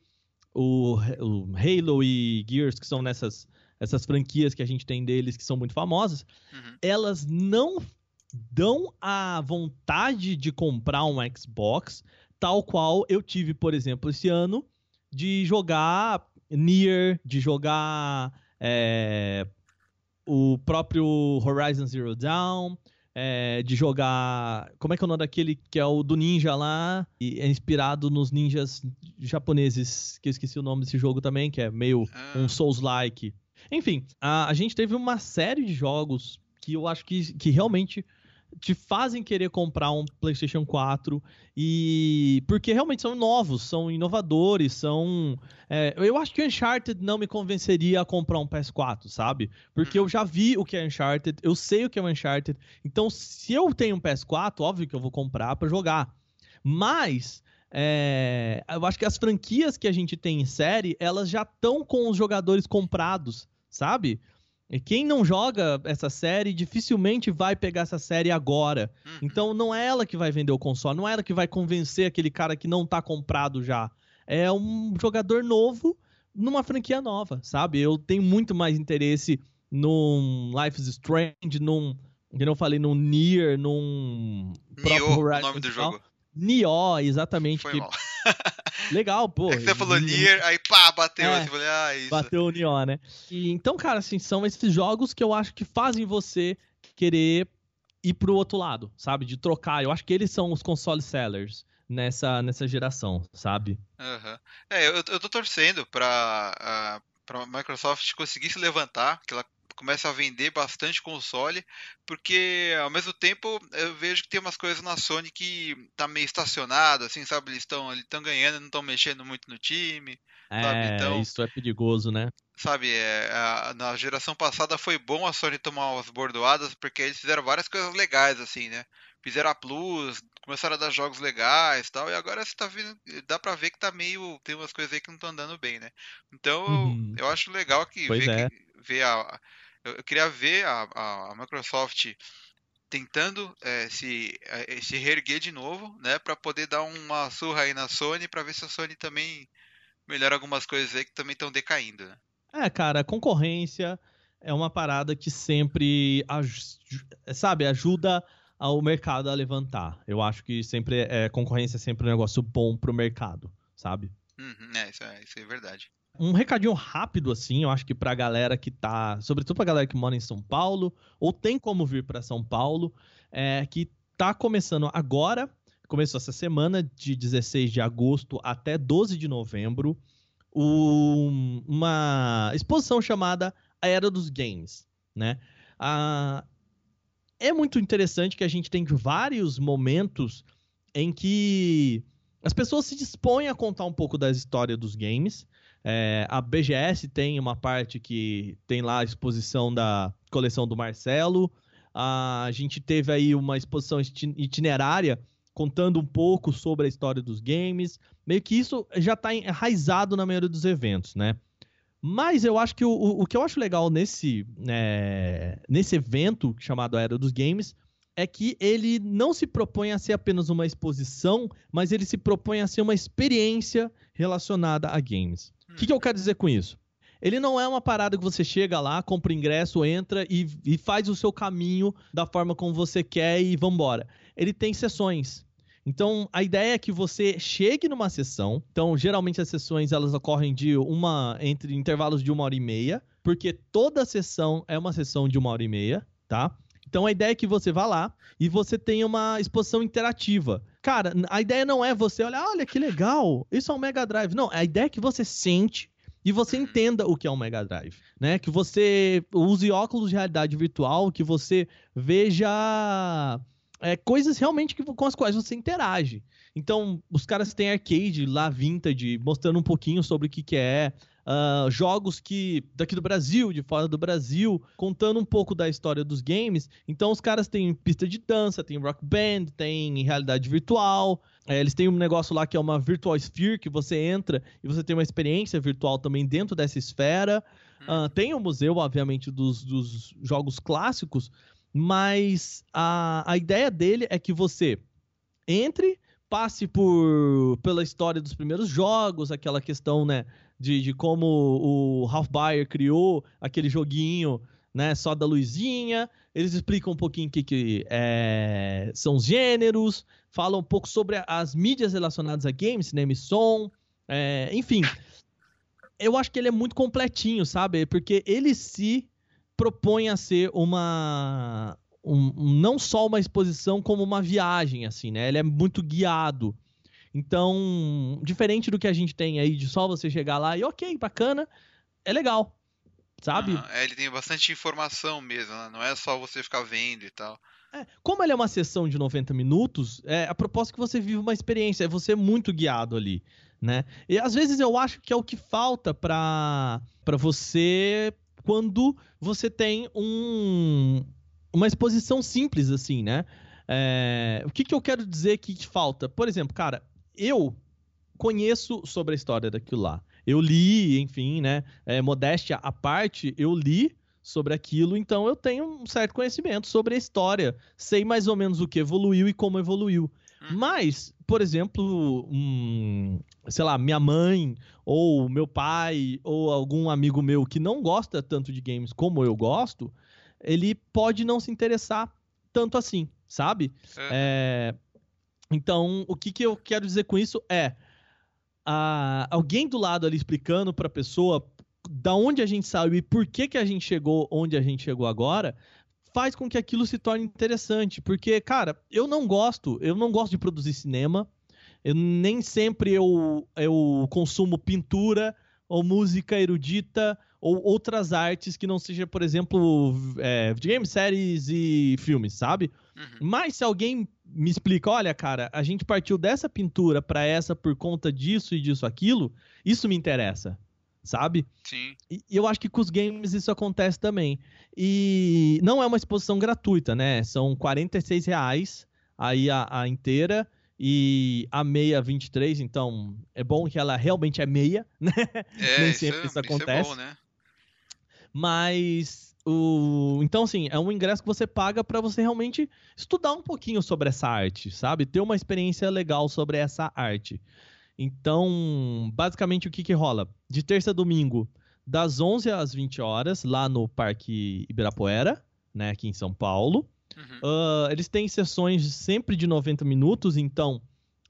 o, o, Halo e Gears, que são nessas essas franquias que a gente tem deles que são muito famosas, uhum. elas não dão a vontade de comprar um Xbox, tal qual eu tive, por exemplo, esse ano, de jogar Nier, de jogar é, o próprio Horizon Zero Dawn, é, de jogar. Como é que é o nome daquele que é o do ninja lá? E é inspirado nos ninjas japoneses, que eu esqueci o nome desse jogo também, que é meio ah. um Souls-like. Enfim, a, a gente teve uma série de jogos que eu acho que, que realmente te fazem querer comprar um PlayStation 4 e porque realmente são novos, são inovadores, são. É, eu acho que o Uncharted não me convenceria a comprar um PS4, sabe? Porque eu uhum. já vi o que é Uncharted, eu sei o que é Uncharted, então se eu tenho um PS4, óbvio que eu vou comprar para jogar. Mas é, eu acho que as franquias que a gente tem em série, elas já estão com os jogadores comprados, sabe? E quem não joga essa série dificilmente vai pegar essa série agora. Uhum. Então não é ela que vai vender o console, não é ela que vai convencer aquele cara que não tá comprado já. É um jogador novo numa franquia nova, sabe? Eu tenho muito mais interesse num Life is Strange, num. Que eu falei, num Nier, num. Nioh, o nome do jogo. Nioh, exatamente. Foi que... mal. Legal, pô. É que você falou Nier, aí pá, bateu. É, assim, falei, ah, isso. Bateu o Nioh, né? E, então, cara, assim, são esses jogos que eu acho que fazem você querer ir pro outro lado, sabe? De trocar. Eu acho que eles são os console sellers nessa, nessa geração, sabe? Uhum. É, eu, eu tô torcendo pra, uh, pra Microsoft conseguir se levantar, que ela começa a vender bastante console, porque ao mesmo tempo eu vejo que tem umas coisas na Sony que tá meio estacionado, assim, sabe? Eles estão eles ganhando, não estão mexendo muito no time. É, sabe? Então, isso é perigoso, né? Sabe, é, a, na geração passada foi bom a Sony tomar umas bordoadas, porque eles fizeram várias coisas legais, assim, né? Fizeram a Plus, começaram a dar jogos legais tal, e agora você tá vendo, dá pra ver que tá meio. Tem umas coisas aí que não estão andando bem, né? Então uhum. eu, eu acho legal que pois ver, é. que, ver a, eu, queria ver a, a Microsoft tentando é, se, é, se reerguer de novo, né, para poder dar uma surra aí na Sony, para ver se a Sony também melhora algumas coisas aí que também estão decaindo. Né? É, cara, concorrência é uma parada que sempre, sabe, ajuda o mercado a levantar. Eu acho que sempre é concorrência é sempre um negócio bom pro mercado, sabe? Uhum, é, isso é, isso é verdade. Um recadinho rápido, assim, eu acho que pra galera que tá. Sobretudo pra galera que mora em São Paulo, ou tem como vir para São Paulo, é, que tá começando agora, começou essa semana, de 16 de agosto até 12 de novembro, um, uma exposição chamada A Era dos Games, né? É muito interessante que a gente tem vários momentos em que as pessoas se dispõem a contar um pouco da história dos games, é, a BGS tem uma parte que tem lá a exposição da coleção do Marcelo. A gente teve aí uma exposição itinerária contando um pouco sobre a história dos games. Meio que isso já está enraizado na maioria dos eventos, né? Mas eu acho que o, o que eu acho legal nesse, é, nesse evento chamado Era dos Games é que ele não se propõe a ser apenas uma exposição, mas ele se propõe a ser uma experiência relacionada a games. O que, que eu quero dizer com isso? Ele não é uma parada que você chega lá, compra ingresso, entra e, e faz o seu caminho da forma como você quer e vambora. Ele tem sessões. Então, a ideia é que você chegue numa sessão. Então, geralmente as sessões elas ocorrem de uma entre intervalos de uma hora e meia, porque toda sessão é uma sessão de uma hora e meia, tá? Então a ideia é que você vá lá e você tenha uma exposição interativa. Cara, a ideia não é você olhar, olha que legal, isso é um Mega Drive. Não, a ideia é que você sente e você entenda o que é um Mega Drive, né? Que você use óculos de realidade virtual, que você veja é, coisas realmente que, com as quais você interage. Então, os caras têm arcade lá, vintage, mostrando um pouquinho sobre o que, que é uh, jogos que daqui do Brasil, de fora do Brasil, contando um pouco da história dos games. Então os caras têm pista de dança, tem rock band, tem realidade virtual. É, eles têm um negócio lá que é uma Virtual Sphere, que você entra e você tem uma experiência virtual também dentro dessa esfera. Uh, tem o museu, obviamente, dos, dos jogos clássicos, mas a, a ideia dele é que você entre, passe por pela história dos primeiros jogos, aquela questão, né, de, de como o Ralph Baer criou aquele joguinho, né, só da luzinha. Eles explicam um pouquinho o que, que é, são os gêneros, falam um pouco sobre as mídias relacionadas a games, cinema e som, é, enfim. Eu acho que ele é muito completinho, sabe? Porque ele se propõe a ser uma um, não só uma exposição como uma viagem assim, né? Ele é muito guiado. Então, diferente do que a gente tem aí de só você chegar lá e ok, bacana, é legal. Sabe? Uhum, é, ele tem bastante informação mesmo, né? não é só você ficar vendo e tal. É, como ele é uma sessão de 90 minutos, é a proposta que você vive uma experiência, é você muito guiado ali, né? E às vezes eu acho que é o que falta para você quando você tem um, uma exposição simples, assim, né? É, o que, que eu quero dizer que te falta? Por exemplo, cara, eu conheço sobre a história daquilo lá. Eu li, enfim, né? É, modéstia à parte, eu li sobre aquilo, então eu tenho um certo conhecimento sobre a história. Sei mais ou menos o que evoluiu e como evoluiu. Hum. Mas, por exemplo, um, sei lá, minha mãe, ou meu pai, ou algum amigo meu que não gosta tanto de games como eu gosto, ele pode não se interessar tanto assim, sabe? É. É... Então, o que, que eu quero dizer com isso é a... alguém do lado ali explicando para a pessoa da onde a gente saiu e por que, que a gente chegou onde a gente chegou agora, faz com que aquilo se torne interessante. Porque, cara, eu não gosto, eu não gosto de produzir cinema. Eu, nem sempre eu, eu consumo pintura ou música erudita ou outras artes que não seja, por exemplo, é, videogame, séries e filmes, sabe? Uhum. Mas se alguém me explica, olha, cara, a gente partiu dessa pintura para essa por conta disso e disso aquilo, isso me interessa sabe? Sim. E eu acho que com os games isso acontece também. E não é uma exposição gratuita, né? São 46 reais aí a, a inteira e a meia 23, então é bom que ela realmente é meia, [LAUGHS] né? É, Nem sempre isso, isso acontece. Isso é bom, né? Mas o então assim, é um ingresso que você paga para você realmente estudar um pouquinho sobre essa arte, sabe? Ter uma experiência legal sobre essa arte. Então, basicamente o que que rola? De terça a domingo, das 11 às 20 horas, lá no Parque Ibirapuera, né, aqui em São Paulo. Uhum. Uh, eles têm sessões sempre de 90 minutos, então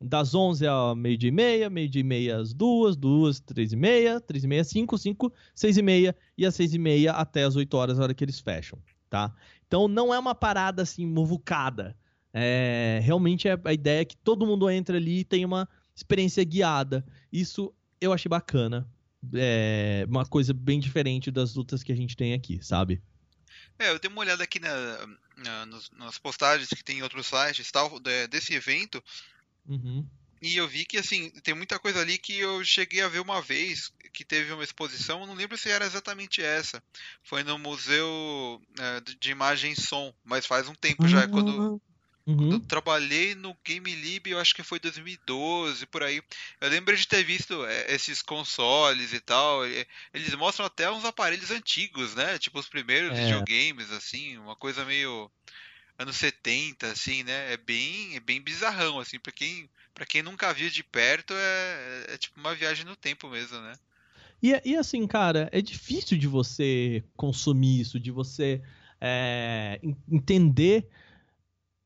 das 11 a meio-dia e meia, meio-dia e meia às duas, duas, três e meia, três e meia, cinco, cinco, seis e meia e às seis e meia até as 8 horas, a hora que eles fecham, tá? Então não é uma parada assim muvucada. É, realmente é a ideia é que todo mundo entra ali e tem uma experiência guiada. Isso eu achei bacana. É uma coisa bem diferente das lutas que a gente tem aqui, sabe? É, eu dei uma olhada aqui na, na nas, postagens que tem em outros sites tal, desse evento. Uhum. E eu vi que, assim, tem muita coisa ali que eu cheguei a ver uma vez, que teve uma exposição, não lembro se era exatamente essa. Foi no Museu é, de Imagem e Som, mas faz um tempo já, quando, Uhum. Eu trabalhei no Game Lib, eu acho que foi 2012, por aí. Eu lembro de ter visto é, esses consoles e tal. Eles mostram até uns aparelhos antigos, né? Tipo os primeiros é. videogames, assim, uma coisa meio anos 70, assim, né? É bem, é bem bizarrão, assim, pra quem, pra quem nunca viu de perto, é, é tipo uma viagem no tempo mesmo, né? E, e assim, cara, é difícil de você consumir isso, de você é, entender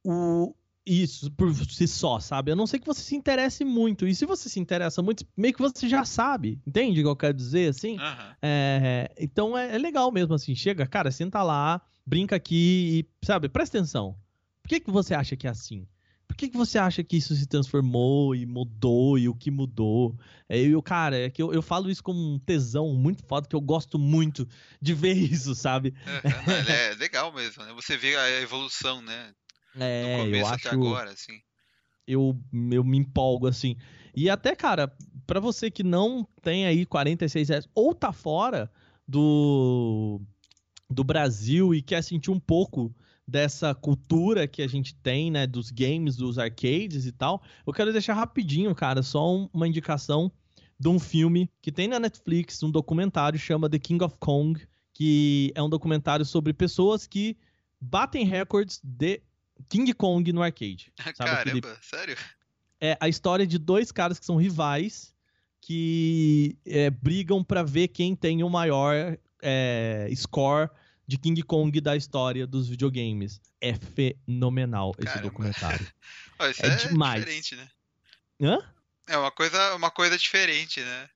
o, isso por si só, sabe? A não ser que você se interesse muito. E se você se interessa muito, meio que você já sabe, entende o que eu quero dizer, assim? Uhum. É, então é, é, legal mesmo, assim. Chega, cara, senta lá, brinca aqui e, sabe, presta atenção. Por que, que você acha que é assim? Por que, que você acha que isso se transformou e mudou e o que mudou? É, eu, cara, é que eu, eu falo isso com um tesão muito foda, que eu gosto muito de ver [LAUGHS] isso, sabe? é, é legal mesmo, né? Você vê a evolução, né? É, eu acho. agora, assim. Eu, eu me empolgo, assim. E até, cara, para você que não tem aí 46 reais ou tá fora do, do Brasil e quer sentir um pouco dessa cultura que a gente tem, né, dos games, dos arcades e tal, eu quero deixar rapidinho, cara, só um, uma indicação de um filme que tem na Netflix, um documentário chama The King of Kong, que é um documentário sobre pessoas que batem recordes de King Kong no arcade. [LAUGHS] Sabe? Caramba, Aquele... sério? É a história de dois caras que são rivais que é, brigam para ver quem tem o maior é, score de King Kong da história dos videogames. É fenomenal esse Caramba. documentário. [LAUGHS] Isso É é, demais. diferente, né? Hã? É uma coisa, uma coisa diferente, né?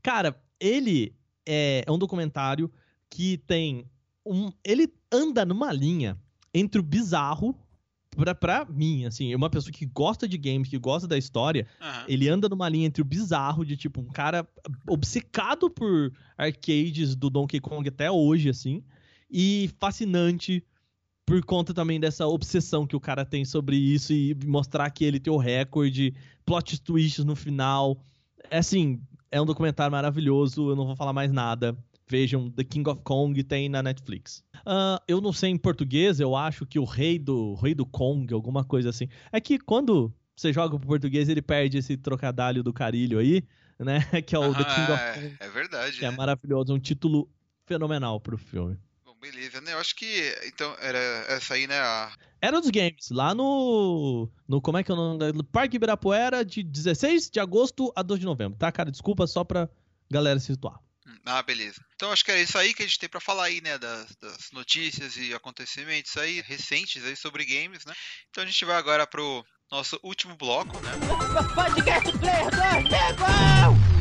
Cara, ele é, é um documentário que tem um. Ele anda numa linha entre o bizarro. Pra, pra mim, assim, uma pessoa que gosta de games, que gosta da história, Aham. ele anda numa linha entre o bizarro, de tipo, um cara obcecado por arcades do Donkey Kong até hoje, assim, e fascinante por conta também dessa obsessão que o cara tem sobre isso e mostrar que ele tem o recorde, plot twists no final. É assim, é um documentário maravilhoso, eu não vou falar mais nada. Vejam, The King of Kong tem na Netflix. Ah, eu não sei em português, eu acho que o rei do rei do Kong, alguma coisa assim. É que quando você joga pro português, ele perde esse trocadilho do carilho aí, né? [LAUGHS] Que é o The King of Ah, Kong, é, é verdade, que é né? maravilhoso, um título fenomenal pro filme. Beleza, né? Eu acho que, então, era essa aí, né? A... Era dos games, lá no. no como é que é o nome? No Parque Ibirapuera, de 16 de agosto a 2 de novembro, tá, cara? Desculpa só pra galera se situar. Ah, beleza. Então acho que era isso aí que a gente tem pra falar aí, né? Das, das notícias e acontecimentos aí recentes aí sobre games, né? Então a gente vai agora pro nosso último bloco, né? Podcast Player 2, nego!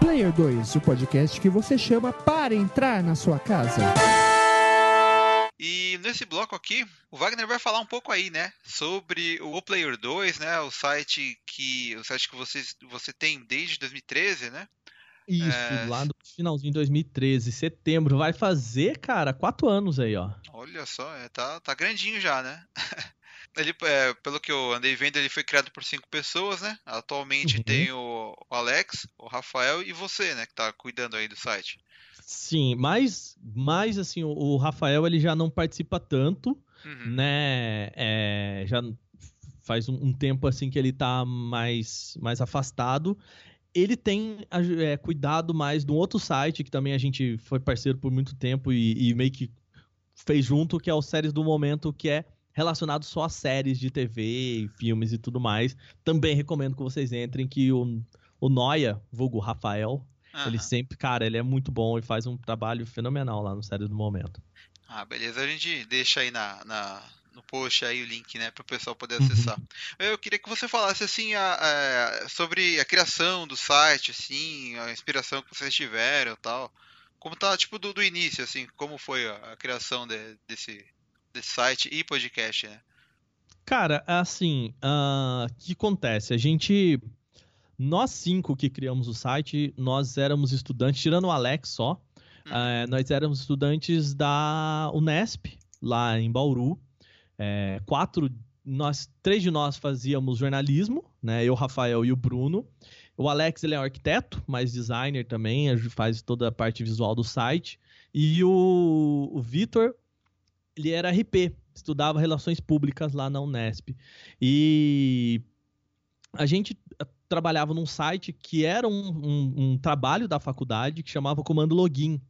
Player 2, o podcast que você chama para entrar na sua casa. E nesse bloco aqui, o Wagner vai falar um pouco aí, né, sobre o O Player 2, né, o site que o site que você, você tem desde 2013, né? Isso, É. lá no finalzinho de 2013, setembro. Vai fazer, cara, quatro anos aí, ó. Olha só, é, tá, tá grandinho já, né? [LAUGHS] Ele, é, pelo que eu andei vendo, ele foi criado por cinco pessoas, né? Atualmente Uhum. tem o o Alex, o Rafael e você, né, que tá cuidando aí do site. Sim, mas, mas assim, o, o Rafael ele já não participa tanto, Uhum. né? É, já faz um, um tempo assim que ele tá mais, mais afastado. Ele tem é, cuidado mais de um outro site que também a gente foi parceiro por muito tempo e, e meio que fez junto, que é o Séries do Momento, que é relacionado só a séries de TV, e filmes e tudo mais. Também recomendo que vocês entrem, que o, o Noia, vulgo Rafael, ele sempre, cara, ele é muito bom e faz um trabalho fenomenal lá no Séries do Momento. Ah, beleza. A gente deixa aí na, na- no post aí o link, né, para o pessoal poder Uhum. acessar. Eu queria que você falasse assim a- a- sobre a criação do site, assim, a inspiração que vocês tiveram, e tal. Como tá tipo do, do início, assim, como foi a, a criação de- desse desse site e podcast, né? Cara, assim, ah, o que acontece? A gente. Nós cinco que criamos o site, nós éramos estudantes, tirando o Alex só, Uhum. eh, nós éramos estudantes da Unesp, lá em Bauru. Eh, quatro, nós, três de nós fazíamos jornalismo, né? Eu, o Rafael e o Bruno. O Alex, ele é um arquiteto, mas designer também, faz toda a parte visual do site. E o, o Vitor, ele era RP, estudava relações públicas lá na Unesp. E a gente eh, trabalhava num site que era um, um- um trabalho da faculdade que chamava Comando Login,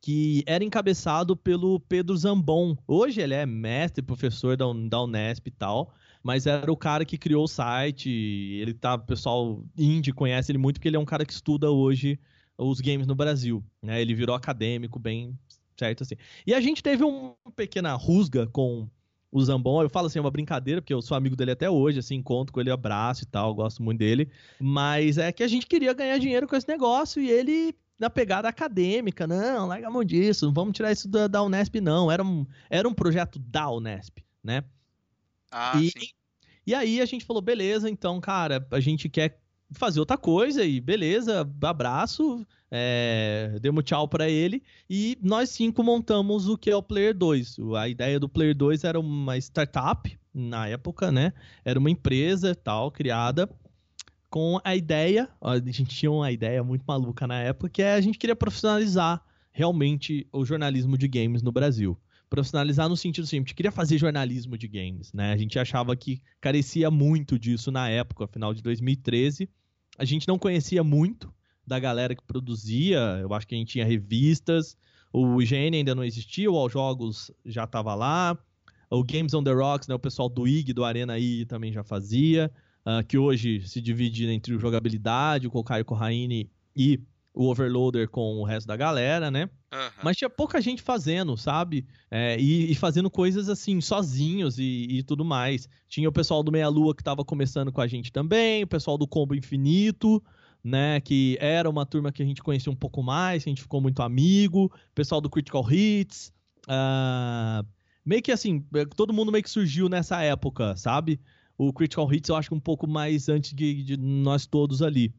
que era encabeçado pelo Pedro Zambon. Hoje ele é mestre, professor da, da Unesp e tal, mas era o cara que criou o site. Ele tá, o pessoal indie conhece ele muito porque ele é um cara que estuda hoje os games no Brasil. Né? Ele virou acadêmico bem certo assim. E a gente teve uma pequena rusga com o Zambon. Eu falo assim, é uma brincadeira, porque eu sou amigo dele até hoje, assim, encontro com ele, abraço e tal, gosto muito dele. Mas é que a gente queria ganhar dinheiro com esse negócio e ele, na pegada acadêmica, não, larga a mão disso, não vamos tirar isso da, da Unesp, não. Era um, era um projeto da Unesp, né? Ah, e, sim. e aí a gente falou, beleza, então, cara, a gente quer fazer outra coisa e beleza, abraço, é, demos tchau pra ele e nós cinco montamos o que é o Player 2. A ideia do Player 2 era uma startup na época, né? Era uma empresa tal criada com a ideia, a gente tinha uma ideia muito maluca na época, que é a gente queria profissionalizar realmente o jornalismo de games no Brasil profissionalizar no sentido assim, a gente queria fazer jornalismo de games, né? A gente achava que carecia muito disso na época, final de 2013. A gente não conhecia muito da galera que produzia, eu acho que a gente tinha revistas, o IGN ainda não existia, o All Jogos já estava lá, o Games on the Rocks, né, o pessoal do IG, do Arena I também já fazia, uh, que hoje se divide entre o jogabilidade, o Kokai Corraine e o Overloader com o resto da galera, né? Aham. Mas tinha pouca gente fazendo, sabe? É, e, e fazendo coisas assim, sozinhos e, e tudo mais. Tinha o pessoal do Meia Lua que tava começando com a gente também, o pessoal do Combo Infinito, né? Que era uma turma que a gente conhecia um pouco mais, a gente ficou muito amigo. O pessoal do Critical Hits. ah, meio que assim, todo mundo meio que surgiu nessa época, sabe? O Critical Hits eu acho que um pouco mais antes de, de nós todos ali.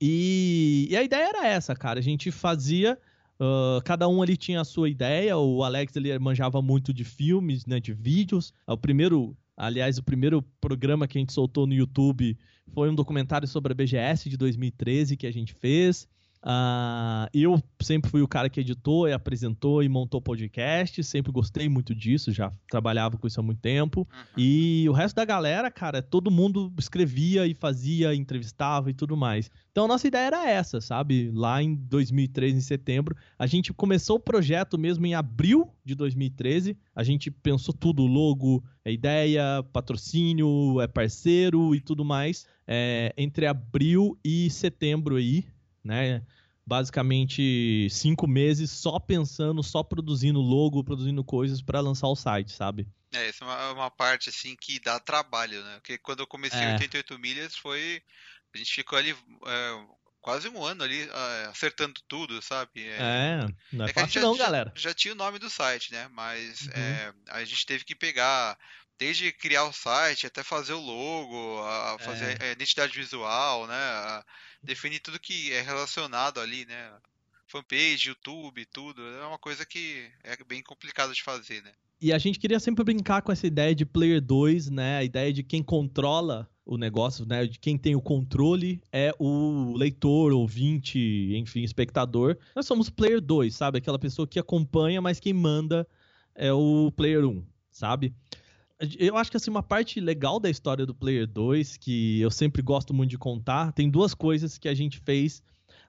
E, e a ideia era essa, cara. A gente fazia. ah, cada um ali tinha a sua ideia. O Alex ele manjava muito de filmes, né, de vídeos. O primeiro, aliás, o primeiro programa que a gente soltou no YouTube foi um documentário sobre a BGS de 2013 que a gente fez. Ah, eu sempre fui o cara que editou e apresentou e montou podcast. Sempre gostei muito disso, já trabalhava com isso há muito tempo. Uhum. E o resto da galera, cara, todo mundo escrevia e fazia, entrevistava e tudo mais. Então a nossa ideia era essa, sabe? Lá em 2013, em setembro, a gente começou o projeto mesmo em abril de 2013. A gente pensou tudo, logo, é ideia, patrocínio, é parceiro e tudo mais. É, entre abril e setembro aí, né? Basicamente cinco meses só pensando, só produzindo logo, produzindo coisas pra lançar o site, sabe? É, essa é uma, uma parte assim que dá trabalho, né? Porque quando eu comecei É. 88 milhas foi. A gente ficou ali é, quase um ano ali é, acertando tudo, sabe? É, não é, É fácil não, já- galera. já tinha o nome do site, né? Mas Uhum. é, a gente teve que pegar, desde criar o site até fazer o logo, a fazer a identidade visual, né? a definir tudo que é relacionado ali, né? Fanpage, YouTube, tudo. É uma coisa que é bem complicado de fazer, né? E a gente queria sempre brincar com essa ideia de player 2, né? A ideia de quem controla o negócio, né? De quem tem o controle é o leitor, ouvinte, enfim, espectador. Nós somos player 2, sabe? Aquela pessoa que acompanha, mas quem manda é o player 1, sabe? Eu acho que assim, uma parte legal da história do Player 2, que eu sempre gosto muito de contar, tem duas coisas que a gente fez.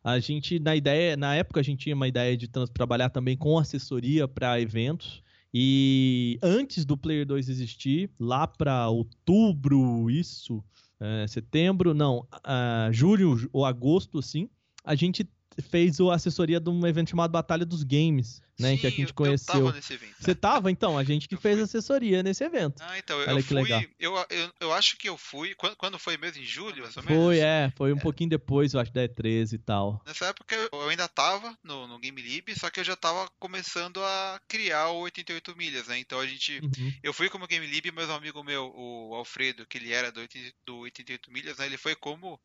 A gente, na ideia, na época a gente tinha uma ideia de trabalhar também com assessoria para eventos. E antes do Player 2 existir, lá para outubro, isso, é, setembro, não, ah, julho ou agosto, assim, a gente fez a assessoria de um evento chamado Batalha dos Games, né? que a Sim, gente eu- conheceu. Eu tava nesse evento. Você tava, então? A gente que Eu fez fui. assessoria nesse evento. Ah, então, eu Olha eu que fui. legal. Eu, eu, eu acho que eu fui. Quando, quando foi mesmo? Em julho, mais ou menos? Foi, é, foi um pouquinho depois, eu acho, da E13 e tal. Nessa época eu ainda tava no, no Game Lib, só que eu já tava começando a criar o 88 milhas, né? Então a gente. Uhum. Eu fui como Game Lib, mas um amigo meu, o Alfredo, que ele era do, 80 do 88 milhas, né? Ele foi como.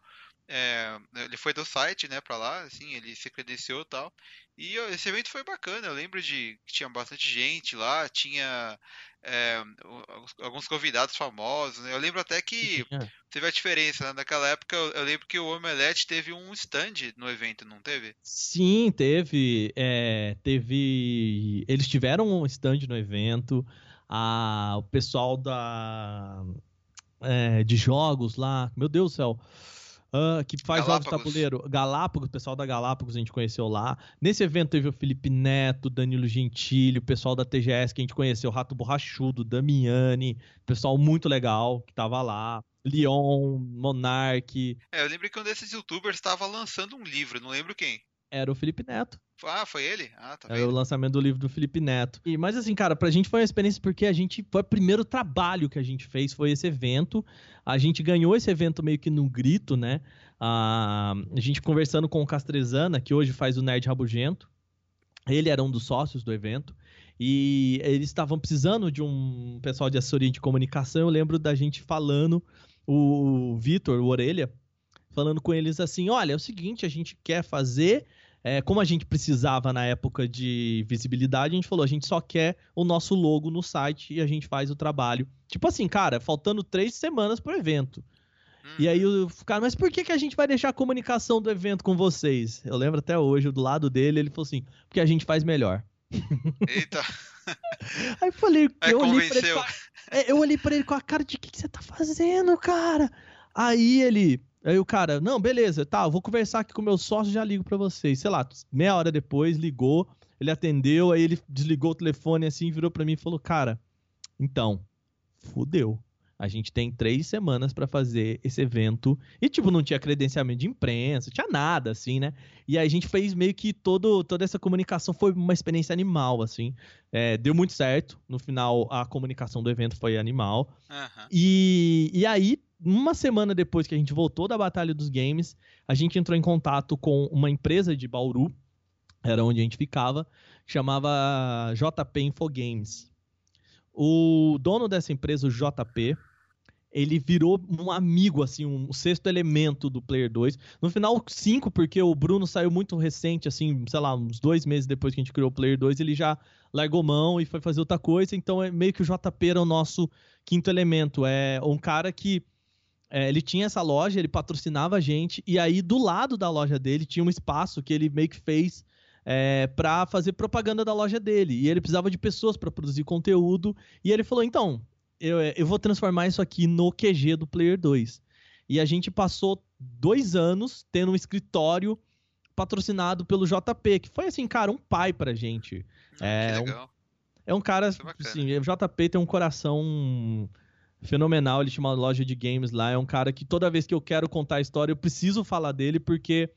É, ele foi do site, né, pra lá, assim, ele se credenciou e tal. E esse evento foi bacana, eu lembro de que tinha bastante gente lá, tinha é, alguns- convidados famosos, né? Eu lembro até que Tinha. teve a diferença, né? Naquela época eu, eu lembro que o Omelete teve um stand no evento, não teve? Sim, teve. é, teve. Eles tiveram um stand no evento. A, o pessoal da. é, de jogos lá. Meu Deus do céu. Ah, que faz jogos de Galápagos. tabuleiro. Galápagos, o pessoal da Galápagos a gente conheceu lá. Nesse evento teve o Felipe Neto, Danilo Gentili, o pessoal da TGS que a gente conheceu, Rato Borrachudo, Damiani, pessoal muito legal que tava lá. Leon, Monark, É, eu lembro que um desses youtubers estava lançando um livro, não lembro quem. Era o Felipe Neto. Ah, foi ele? Ah, tá Era o lançamento do livro do Felipe Neto. E, mas assim, cara, pra gente foi uma experiência porque a gente. Foi o primeiro trabalho que a gente fez, foi esse evento. A gente ganhou esse evento meio que no grito, né? Ah, a gente conversando com o Castrezana, que hoje faz o Nerd Rabugento. Ele era um dos sócios do evento. E eles estavam precisando de um pessoal de assessoria de comunicação. Eu lembro da gente falando, o Vitor, o Orelha, falando com eles assim: olha, é o seguinte, a gente quer fazer. É, como a gente precisava na época de visibilidade, a gente falou: a gente só quer o nosso logo no site e a gente faz o trabalho. Tipo assim, cara, faltando três semanas pro evento. Hum, E aí o cara, mas por que, que a gente vai deixar a comunicação do evento com vocês? Eu lembro até hoje, do lado dele, ele falou assim: porque a gente faz melhor. Eita, [LAUGHS] Aí eu falei, aí eu olhei, pra ele, convenceu. com a- é, eu olhei pra ele com a cara de o que, que você tá fazendo, cara? Aí ele. Aí o cara, não, beleza, tá, eu vou conversar aqui com o meu sócio já ligo pra vocês. Sei lá, meia hora depois, ligou, ele atendeu, aí ele desligou o telefone assim, virou pra mim e falou, cara, então, fudeu. A gente tem três semanas para fazer esse evento. E, tipo, não tinha credenciamento de imprensa, tinha nada, assim, né? E aí a gente fez meio que todo, toda essa comunicação foi uma experiência animal, assim. É, deu muito certo. No final, a comunicação do evento foi animal. Aham. E, e aí, uma semana depois que a gente voltou da Batalha dos Games, a gente entrou em contato com uma empresa de Bauru, era onde a gente ficava, chamava JP Infogames. O dono dessa empresa, o JP, ele virou um amigo, assim, um sexto elemento do Player 2. No final, cinco, porque o Bruno saiu muito recente, assim, sei lá, uns dois meses depois que a gente criou o Player 2, ele já largou mão e foi fazer outra coisa. Então, é meio que o JP era o nosso quinto elemento. É um cara que é, ele tinha essa loja, ele patrocinava a gente, e aí do lado da loja dele tinha um espaço que ele meio que fez é, para fazer propaganda da loja dele. E ele precisava de pessoas para produzir conteúdo. E ele falou: então, eu, eu vou transformar isso aqui no QG do Player 2. E a gente passou dois anos tendo um escritório patrocinado pelo JP, que foi assim, cara, um pai pra gente. Ah, É, que um- legal. É um cara, é assim, o JP tem um coração fenomenal, ele tinha uma loja de games lá, é um cara que toda vez que eu quero contar a história, eu preciso falar dele, porque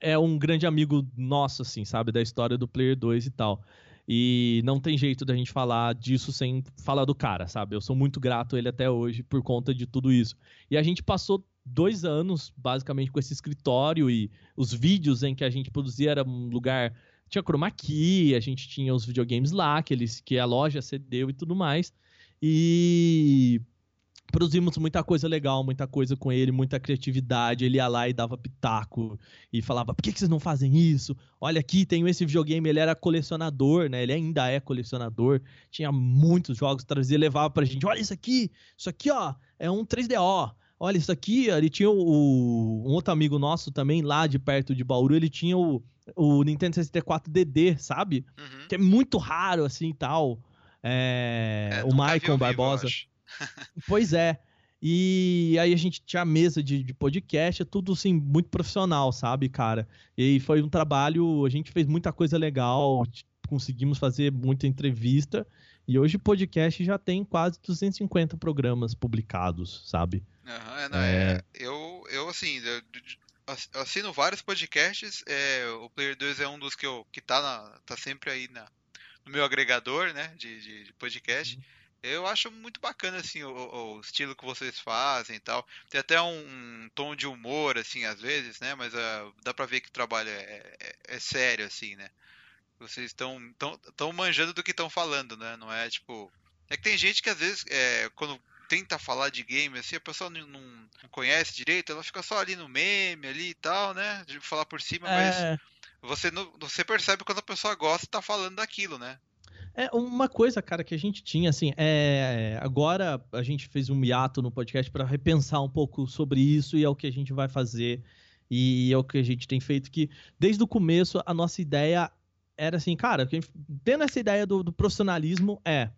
é um grande amigo nosso, assim, sabe, da história do Player 2 e tal. E não tem jeito da gente falar disso sem falar do cara, sabe? Eu sou muito grato a ele até hoje por conta de tudo isso. E a gente passou dois anos, basicamente, com esse escritório e os vídeos em que a gente produzia era um lugar. Tinha chroma key, a gente tinha os videogames lá, que, eles, que a loja cedeu e tudo mais. E produzimos muita coisa legal, muita coisa com ele, muita criatividade. Ele ia lá e dava pitaco e falava: por que, que vocês não fazem isso? Olha aqui, tenho esse videogame. Ele era colecionador, né? Ele ainda é colecionador. Tinha muitos jogos, trazia, levava pra gente: olha isso aqui, isso aqui, ó, é um 3DO. Olha, isso aqui, ó, ele tinha o, um outro amigo nosso também, lá de perto de Bauru, ele tinha o, o Nintendo 64 DD, sabe? Uhum. Que é muito raro, assim, e tal. É, É, o vivo, eu Barbosa. acho. [LAUGHS] Pois é. E aí a gente tinha mesa de, de podcast, é tudo assim, muito profissional, sabe, cara? E foi um trabalho, a gente fez muita coisa legal, conseguimos fazer muita entrevista. E hoje o podcast já tem quase 250 programas publicados, sabe? É, não, é, eu, eu, assim, eu, ass- assino vários podcasts, é, o Player 2 é um dos que, eu, que tá, na- tá sempre aí na, no meu agregador, né, de, de, de podcast. Eu acho muito bacana, assim, o, o- estilo que vocês fazem e tal. Tem até um, um tom de humor, assim, às vezes, né, mas ah, dá pra ver que o trabalho é, é, é sério, assim, né. Vocês estão tão, tão manjando do que estão falando, né, não é, tipo... É que tem gente que, às vezes, é, quando tenta falar de game, assim, a pessoa não, não, não conhece direito, ela fica só ali no meme ali e tal, né? De falar por cima, mas É, você, não, você percebe quando a pessoa gosta e tá falando daquilo, né? É uma coisa, cara, que a gente tinha, assim, é. Agora a gente fez um hiato no podcast para repensar um pouco sobre isso e é o que a gente vai fazer e é o que a gente tem feito. Que desde o começo a nossa ideia era assim, cara, tendo essa ideia do, do profissionalismo é.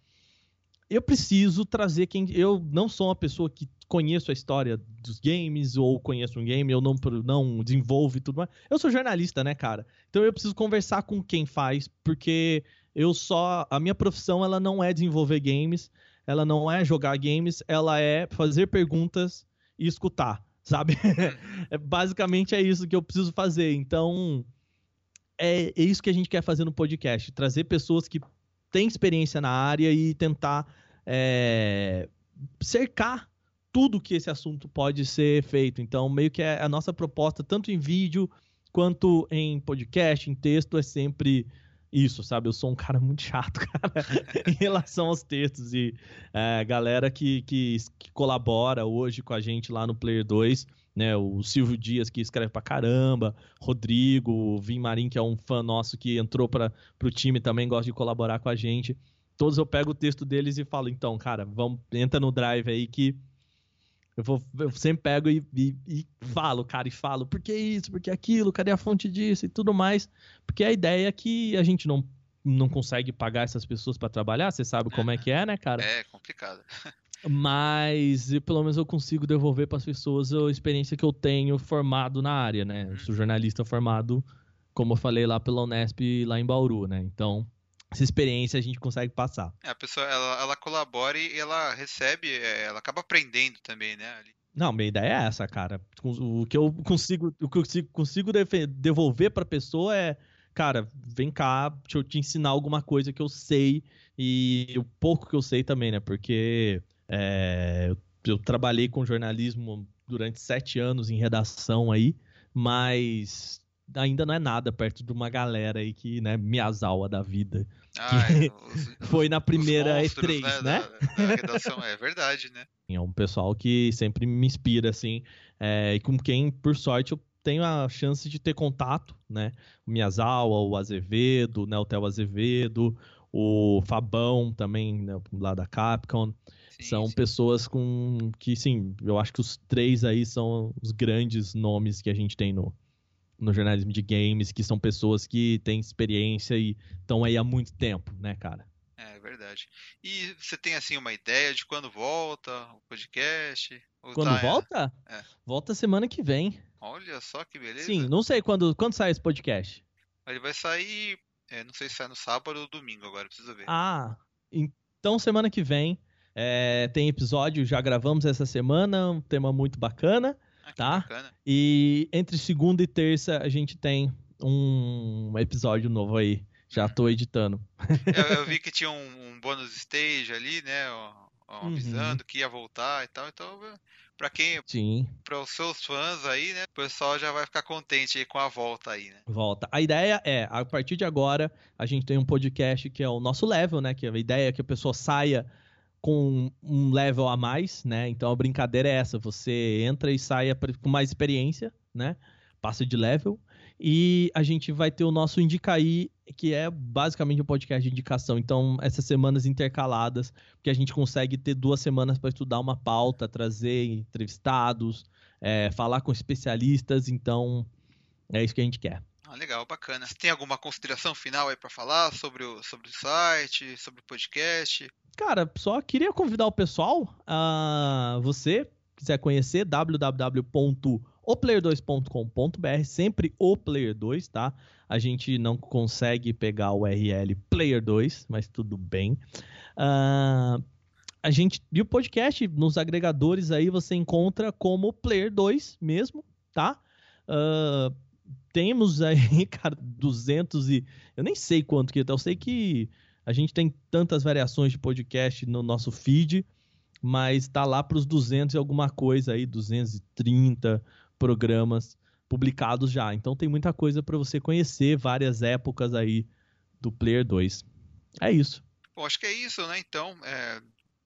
Eu preciso trazer quem. Eu não sou uma pessoa que conheço a história dos games ou conheço um game, eu não, não desenvolvo e tudo mais. Eu sou jornalista, né, cara? Então eu preciso conversar com quem faz, porque eu só a minha profissão ela não é desenvolver games, ela não é jogar games, ela é fazer perguntas e escutar, [LAUGHS] sabe? É, basicamente é isso que eu preciso fazer. Então é, é isso que a gente quer fazer no podcast, trazer pessoas que têm experiência na área e tentar é, cercar tudo que esse assunto pode ser feito. Então meio que é a nossa proposta tanto em vídeo quanto em podcast, em texto é sempre isso, sabe? Eu sou um cara muito chato, [LAUGHS] cara, em relação aos textos. E é, galera que, que, que colabora hoje com a gente lá no Player 2, né? O Silvio Dias, que escreve pra caramba, Rodrigo, o Vim Marim, que é um fã nosso que entrou para pro time também, gosta de colaborar com a gente. Todos eu pego o texto deles e falo, então, cara, vamos, entra no drive aí que eu, vou, eu sempre pego e, e, e falo, cara, e falo, por que isso, por que aquilo, cadê a fonte disso e tudo mais. Porque a ideia é que a gente não, não consegue pagar essas pessoas para trabalhar, você sabe como é que é, né, cara? É complicado. [LAUGHS] Mas pelo menos eu consigo devolver para as pessoas a experiência que eu tenho formado na área, né? Eu sou jornalista formado, como eu falei lá pela Unesp, lá em Bauru, né? Então, essa experiência a gente consegue passar. É, a pessoa ela, ela colabora e ela recebe, é, ela acaba aprendendo também, né? ali. Não, minha ideia é essa, cara. O que eu consigo, o que eu consigo, consigo devolver pra pessoa é, cara, vem cá, deixa eu te ensinar alguma coisa que eu sei e o pouco que eu sei também, né? Porque é, eu, eu trabalhei com jornalismo durante sete anos em redação aí, mas ainda não é nada perto de uma galera aí que, né, Miyazawa da vida. Ah, é, [LAUGHS] os- Foi na primeira os monstros, E3, né? Da, da redação, é verdade, né? [LAUGHS] É um pessoal que sempre me inspira, assim, é, e com quem, por sorte, eu tenho a chance de ter contato, né? O Miyazawa, o Azevedo, né? O Theo Azevedo, o Fabão também, né? lá da Capcom. Sim, são sim. pessoas com que, sim, eu acho que os três aí são os grandes nomes que a gente tem no, no jornalismo de games, que são pessoas que têm experiência e estão aí há muito tempo, né, cara? É verdade. E você tem assim uma ideia de quando volta o podcast? Quando tá- volta? É. Volta semana que vem. Olha só que beleza. Sim, não sei quando, quando sai esse podcast. Ele vai sair, é, não sei se sai no sábado ou domingo agora, preciso ver. Ah, então semana que vem é, tem episódio, já gravamos essa semana, um tema muito bacana. Ah, tá. bacana. E entre segunda e terça a gente tem um episódio novo aí. Já tô editando. Eu, eu [LAUGHS] vi que tinha um, um bônus stage ali, né? Uhum. avisando que ia voltar e tal. Então, pra quem, Sim, para os seus fãs aí, né? O pessoal já vai ficar contente aí com a volta aí, né? volta. A ideia é, a partir de agora, a gente tem um podcast que é o nosso level, né? Que a ideia é que a pessoa saia com um level a mais, né? Então a brincadeira é essa, você entra e pra- com mais experiência, né? Passa de level. E a gente vai ter o nosso Indicaí, que é basicamente um podcast de indicação. Então, essas semanas intercaladas, porque a gente consegue ter duas semanas para estudar uma pauta, trazer entrevistados, é, falar com especialistas. Então, é isso que a gente quer. Ah, legal, bacana. Você tem alguma consideração final aí pra falar sobre o, sobre o site, sobre o podcast? Cara, só queria convidar o pessoal a você quiser conhecer www.oplayer2.com.br, sempre o Player 2, tá? A gente não consegue pegar o URL Player 2, mas tudo bem. Ah, a gente e o podcast nos agregadores aí você encontra como Player 2 mesmo, tá? Ah, temos aí, [LAUGHS] cara, 200 e eu nem sei quanto que eu sei que a gente tem tantas variações de podcast no nosso feed, mas tá lá para os 200 e alguma coisa aí, 230 programas publicados já. Então tem muita coisa para você conhecer, várias épocas aí do Player 2. É isso. Bom, acho que é isso, né? Então, é,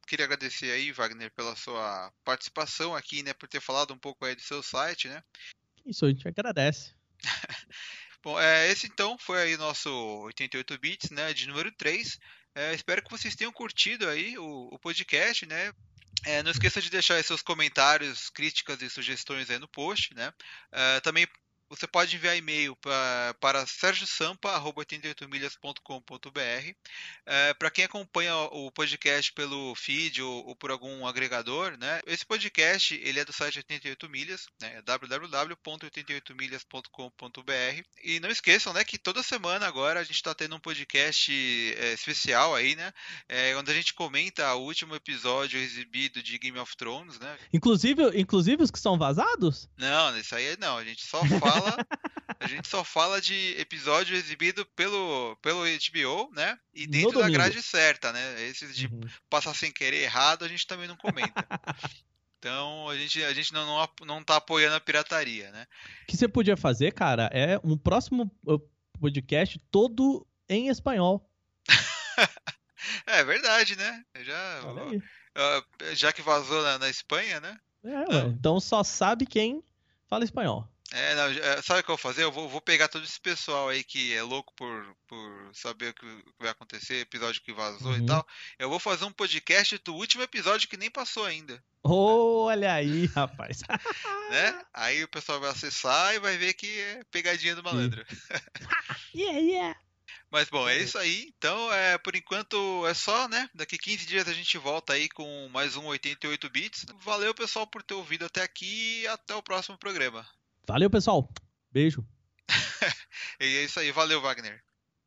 queria agradecer aí, Wagner, pela sua participação aqui, né? Por ter falado um pouco aí do seu site, né? Isso a gente agradece. Bom, é, esse então foi aí nosso 88 bits, né, de número 3. É, espero que vocês tenham curtido aí o, o podcast, né? É, não esqueça de deixar seus comentários, críticas e sugestões aí no post, né? É, também você pode enviar e-mail pra, para sergiosampa.88milhas.com.br. É, para quem acompanha o podcast pelo feed ou, ou por algum agregador, né? Esse podcast ele é do site 88 milhas, né? é www.88milhas.com.br. E não esqueçam, né, que toda semana agora a gente está tendo um podcast é, especial aí, né? É, onde a gente comenta o último episódio exibido de Game of Thrones, né? Inclusive, inclusive os que são vazados? Não, isso aí não. A gente só fala, a gente só fala de episódio exibido pelo pelo HBO, né? E dentro da grade certa, né? Esses de Uhum. passar sem querer errado, a gente também não comenta. [LAUGHS] Então a gente, a gente não, não, não tá apoiando a pirataria, né? O que você podia fazer, cara, é um próximo uh, podcast todo em espanhol. [LAUGHS] É verdade, né? Já, ah, já que vazou na, na Espanha, né? É, ué. Então só sabe quem fala espanhol. É, não, é, sabe o que eu vou fazer? Eu vou, vou pegar todo esse pessoal aí que é louco por, por saber o que, vai acontecer, episódio que vazou Uhum. e tal. Eu vou fazer um podcast do último episódio que nem passou ainda, Olha aí, rapaz. [LAUGHS] né? Aí o pessoal vai acessar e vai ver que é pegadinha do malandro. [LAUGHS] yeah, yeah. Mas bom, é isso aí. Então, é, por enquanto é só, né? Daqui 15 dias a gente volta aí com mais um 88 bits. Valeu, pessoal, por ter ouvido até aqui e até o próximo programa. Valeu, pessoal. Beijo. [LAUGHS] E é isso aí, valeu, Wagner.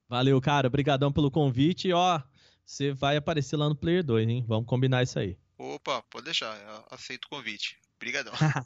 Valeu, cara. Obrigadão pelo convite. E, ó, você vai aparecer lá no Player 2, hein? Vamos combinar isso aí. Opa, pode deixar. Eu aceito o convite. Obrigadão. [LAUGHS]